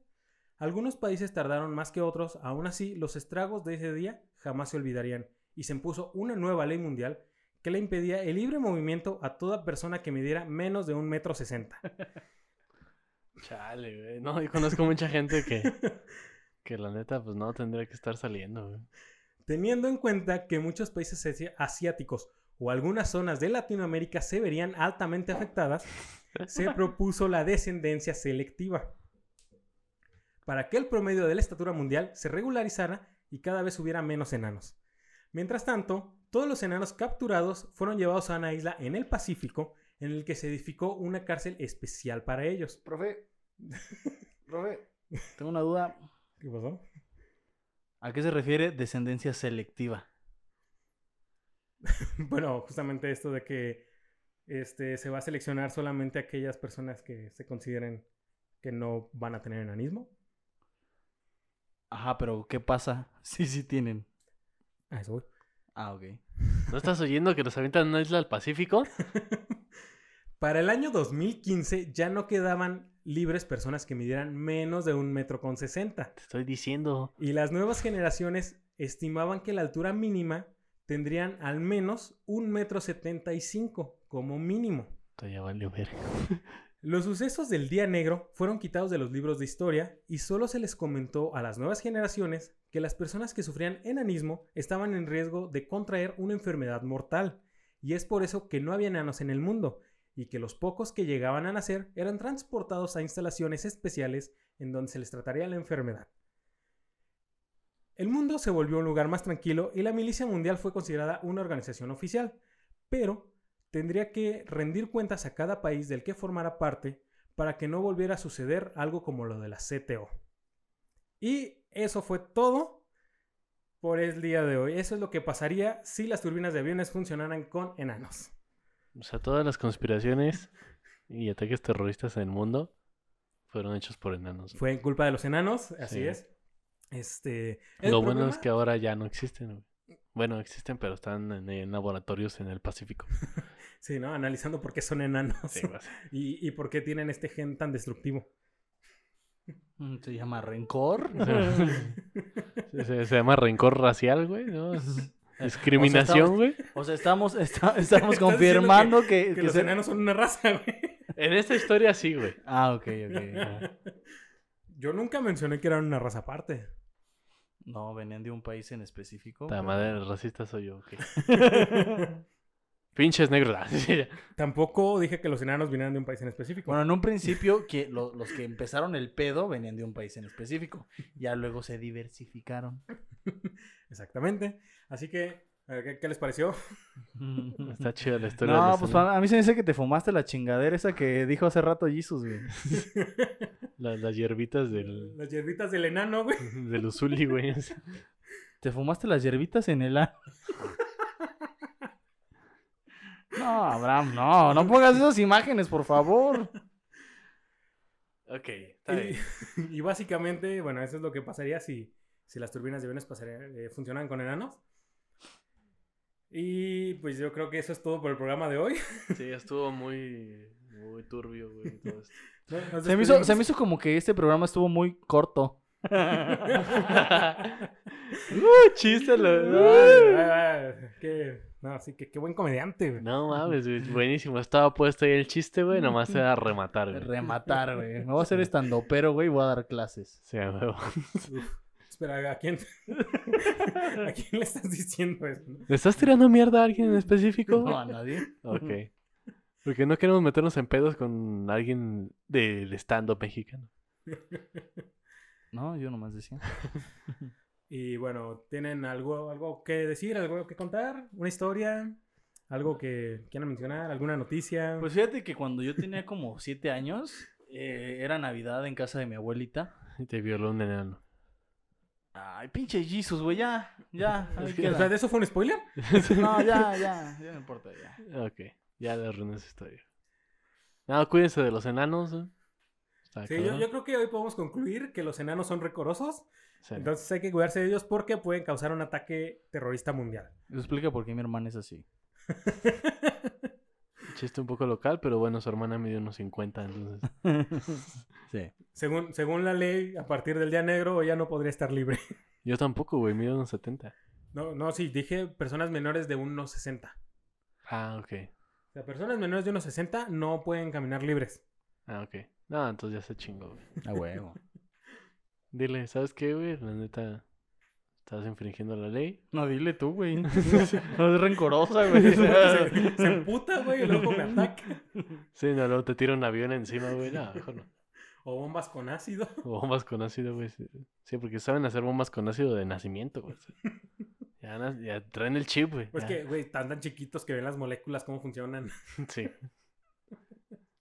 Algunos países tardaron más que otros, aún así los estragos de ese día jamás se olvidarían, y se impuso una nueva ley mundial que le impedía el libre movimiento a toda persona que midiera menos de un metro sesenta. Chale, güey. No, conozco mucha gente que, que la neta, pues no tendría que estar saliendo, güey. Teniendo en cuenta que muchos países asi- asiáticos o algunas zonas de Latinoamérica se verían altamente afectadas, se propuso la descendencia selectiva para que el promedio de la estatura mundial se regularizara y cada vez hubiera menos enanos. Mientras tanto, todos los enanos capturados fueron llevados a una isla en el Pacífico en el que se edificó una cárcel especial para ellos. Profe, profe, tengo una duda. ¿Qué pasó? ¿A qué se refiere descendencia selectiva? Bueno, justamente esto de que este, se va a seleccionar solamente aquellas personas que se consideren que no van a tener enanismo. Ajá, pero ¿qué pasa? Sí, sí tienen. A eso voy. Ah, ok. ¿No estás oyendo que los avientan en una isla del Pacífico? Para el año 2015 ya no quedaban libres personas que midieran menos de un metro con sesenta. Te estoy diciendo. Y las nuevas generaciones estimaban que la altura mínima tendrían al menos un metro setenta y cinco como mínimo. Ya valió ver. Los sucesos del Día Negro fueron quitados de los libros de historia y solo se les comentó a las nuevas generaciones que las personas que sufrían enanismo estaban en riesgo de contraer una enfermedad mortal, y es por eso que no había enanos en el mundo, y que los pocos que llegaban a nacer eran transportados a instalaciones especiales en donde se les trataría la enfermedad. El mundo se volvió un lugar más tranquilo y la Milicia Mundial fue considerada una organización oficial, pero tendría que rendir cuentas a cada país del que formara parte para que no volviera a suceder algo como lo de la CTO. Y eso fue todo por el día de hoy. Eso es lo que pasaría si las turbinas de aviones funcionaran con enanos. O sea, todas las conspiraciones y ataques terroristas en el mundo fueron hechos por enanos. Fue culpa de los enanos, así Sí. es. Este, Lo bueno es que ahora ya no existen. güey. Bueno, existen, pero están en, en laboratorios en el Pacífico. Sí, ¿no? Analizando por qué son enanos Sí, y, y por qué tienen este gen tan destructivo. Mm, Se llama rencor. Se, se- se llama rencor racial, güey, ¿no? Discriminación, güey. O sea, estamos, está- estamos confirmando que, Que que los se- enanos son una raza, güey. En esta historia sí, güey. Ah, ok, ok. Yo nunca mencioné que eran una raza aparte. No, venían de un país en específico. La pero- madre racista soy yo, ok. Pinches negros. Ah. Tampoco dije que los enanos vinieran de un país en específico. Bueno, en un principio que lo- los que empezaron el pedo venían de un país en específico. Ya luego se diversificaron. Exactamente. Así que, a ver, ¿qué, qué les pareció? Está chida la historia. de No, los pues enanos. a mí se me dice que te fumaste la chingadera esa que dijo hace rato Jesus, güey. La- las hierbitas del, Las hierbitas del enano, güey. del Uzuli, güey. ¿Te fumaste las hierbitas en el ano? No, Abraham, no, no pongas esas imágenes, por favor. Ok, está bien. Y, y básicamente, bueno, eso es lo que pasaría si, si las turbinas de aviones pasarían- eh, funcionan con enanos. Y pues yo creo que eso es todo por el programa de hoy. Sí, estuvo muy, muy turbio, güey. Todo esto. Se me, hizo, se me hizo como que este programa estuvo muy corto. uh, chiste, lo... qué- no, sí, que qué buen comediante, güey. No mames, güey, buenísimo. Estaba puesto ahí el chiste, güey. Nomás era rematar, güey. Rematar, güey. Me voy a hacer estando pero, güey, y voy a dar clases. Sí, a huevo. Espera, ¿a quién? ¿A quién le estás diciendo eso? ¿Le estás tirando mierda a alguien en específico? No, a nadie. Ok. Porque no queremos meternos en pedos con alguien del stand-up mexicano. No, yo nomás decía. Y bueno, ¿tienen algo, algo que decir, algo que contar? ¿Una historia? ¿Algo que quieran mencionar? ¿Alguna noticia? Pues fíjate que cuando yo tenía como siete años, eh, era Navidad en casa de mi abuelita. Y te violó un enano. Ay, pinche Jesus, güey, ya, ya. ahí o sea, ¿de eso fue un spoiler? No, ya, ya, ya no importa, ya. Ok, ya le arruiné esa historia. No, cuídense de los enanos. ¿eh? Sí, yo, yo creo que hoy podemos concluir que los enanos son recorosos Sí. Entonces hay que cuidarse de ellos porque pueden causar un ataque terrorista mundial. Eso explica por qué mi hermana es así. Chiste un poco local, pero bueno, su hermana mide unos 50, entonces... sí. Según, según la ley, a partir del día negro ella no podría estar libre. Yo tampoco, güey, mido unos 70. No, no, sí, dije personas menores de 1,60. Ah, ok. O sea, personas menores de 1,60 no pueden caminar libres. Ah, ok. No, entonces ya se chingó, güey. A huevo. Dile, ¿sabes qué, güey? La neta, estás infringiendo la ley. No, dile tú, güey. No es rencorosa, güey. se, se emputa, güey, y luego me ataca. Sí, no, luego te tira un avión encima, güey. No, mejor no. O bombas con ácido. O bombas con ácido, güey. Sí, porque saben hacer bombas con ácido de nacimiento, güey. Ya traen el chip, güey. Pues ya. que, güey, están tan chiquitos que ven las moléculas cómo funcionan. Sí.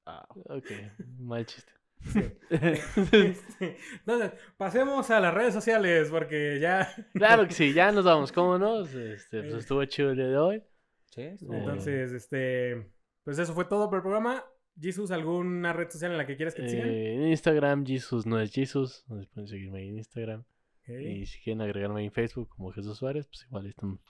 Ah. Ok, mal chiste. Este, Entonces, pasemos a las redes sociales porque ya. Claro que sí, ya nos vamos, ¿cómo no? Este, pues estuvo chido el día de hoy. Sí, estuvo Eh, bueno. Entonces, este. Pues eso fue todo por el programa. Jesus, ¿alguna red social en la que quieras que te sigan? Eh, en Instagram, Jesus no es Jesus. Nos pueden seguirme ahí en Instagram. Y si quieren agregarme ahí en Facebook como Jesús Suárez, pues igual están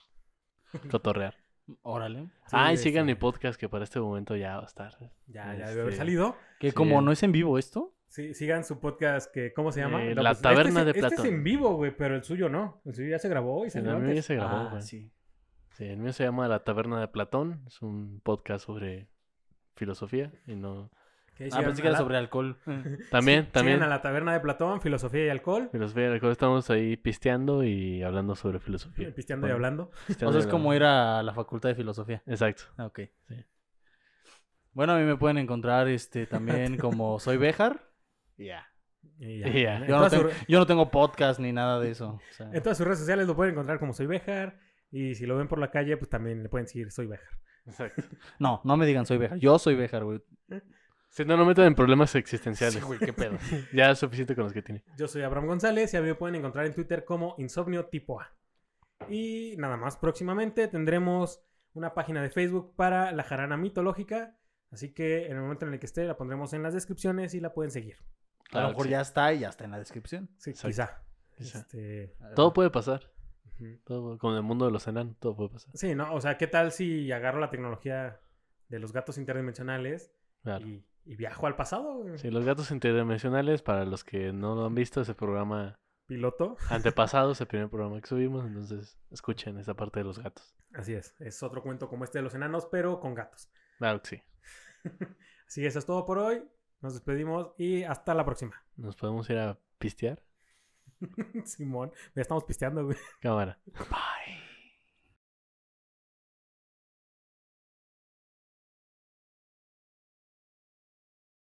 cotorrear. Órale. ah, y Sí, sigan este, mi podcast que para este momento ya va a estar. Ya, ya debe haber Este, salido. Que Sí. como no es en vivo esto, Sí, sigan su podcast que, ¿cómo se llama? Eh, No, La pues, Taberna este, de es- Este Platón. es en vivo, güey, pero el suyo no. El suyo ya se grabó y El salió mío ya se grabó, ah, güey. sí. Sí, el mío se llama La Taberna de Platón. Es un podcast sobre filosofía y no... Ah, pensé que era la- sobre alcohol. También, sí, también. a la Taberna de Platón, Filosofía y Alcohol. Filosofía y alcohol, estamos ahí pisteando y hablando sobre filosofía. Pisteando y hablando. O pisteando sea, y es como ir a la facultad de filosofía. Exacto. Ah, ok. Sí. Bueno, a mí me pueden encontrar este también como soy Bejar. Ya. Y Ya. En, Yo, no tengo- sus- yo no tengo podcast ni nada de eso. o sea, en todas sus redes sociales lo pueden encontrar como Soy Bejar. Y si lo ven por la calle, pues también le pueden seguir Soy Bejar. Exacto. No, no me digan soy Bejar. Yo soy Bejar, güey. Si no, no metan en problemas existenciales. Sí, güey, qué pedo. ya es suficiente con los que tiene. Yo soy Abraham González y a mí me pueden encontrar en Twitter como Insomnio Tipo A. Y nada más, próximamente tendremos una página de Facebook para la jarana mitológica. Así que en el momento en el que esté la pondremos en las descripciones y la pueden seguir. A Claro lo mejor sí. ya está y ya está en la descripción. Sí, Exacto. quizá. Quizá. Este, Todo puede pasar. Todo, con el mundo de los enanos, todo puede pasar. Sí, ¿no? O sea, ¿qué tal si agarro la tecnología de los gatos interdimensionales Claro. y, y viajo al pasado? güey? Sí, los gatos interdimensionales, para los que no lo han visto, ese programa Piloto. antepasado, es el primer programa que subimos, entonces escuchen esa parte de los gatos. Así es. Es otro cuento como este de los enanos, pero con gatos. Claro que sí. Así que eso es todo por hoy. Nos despedimos y hasta la próxima. Nos podemos ir a pistear. Simón, ya estamos pisteando, güey. Cámara.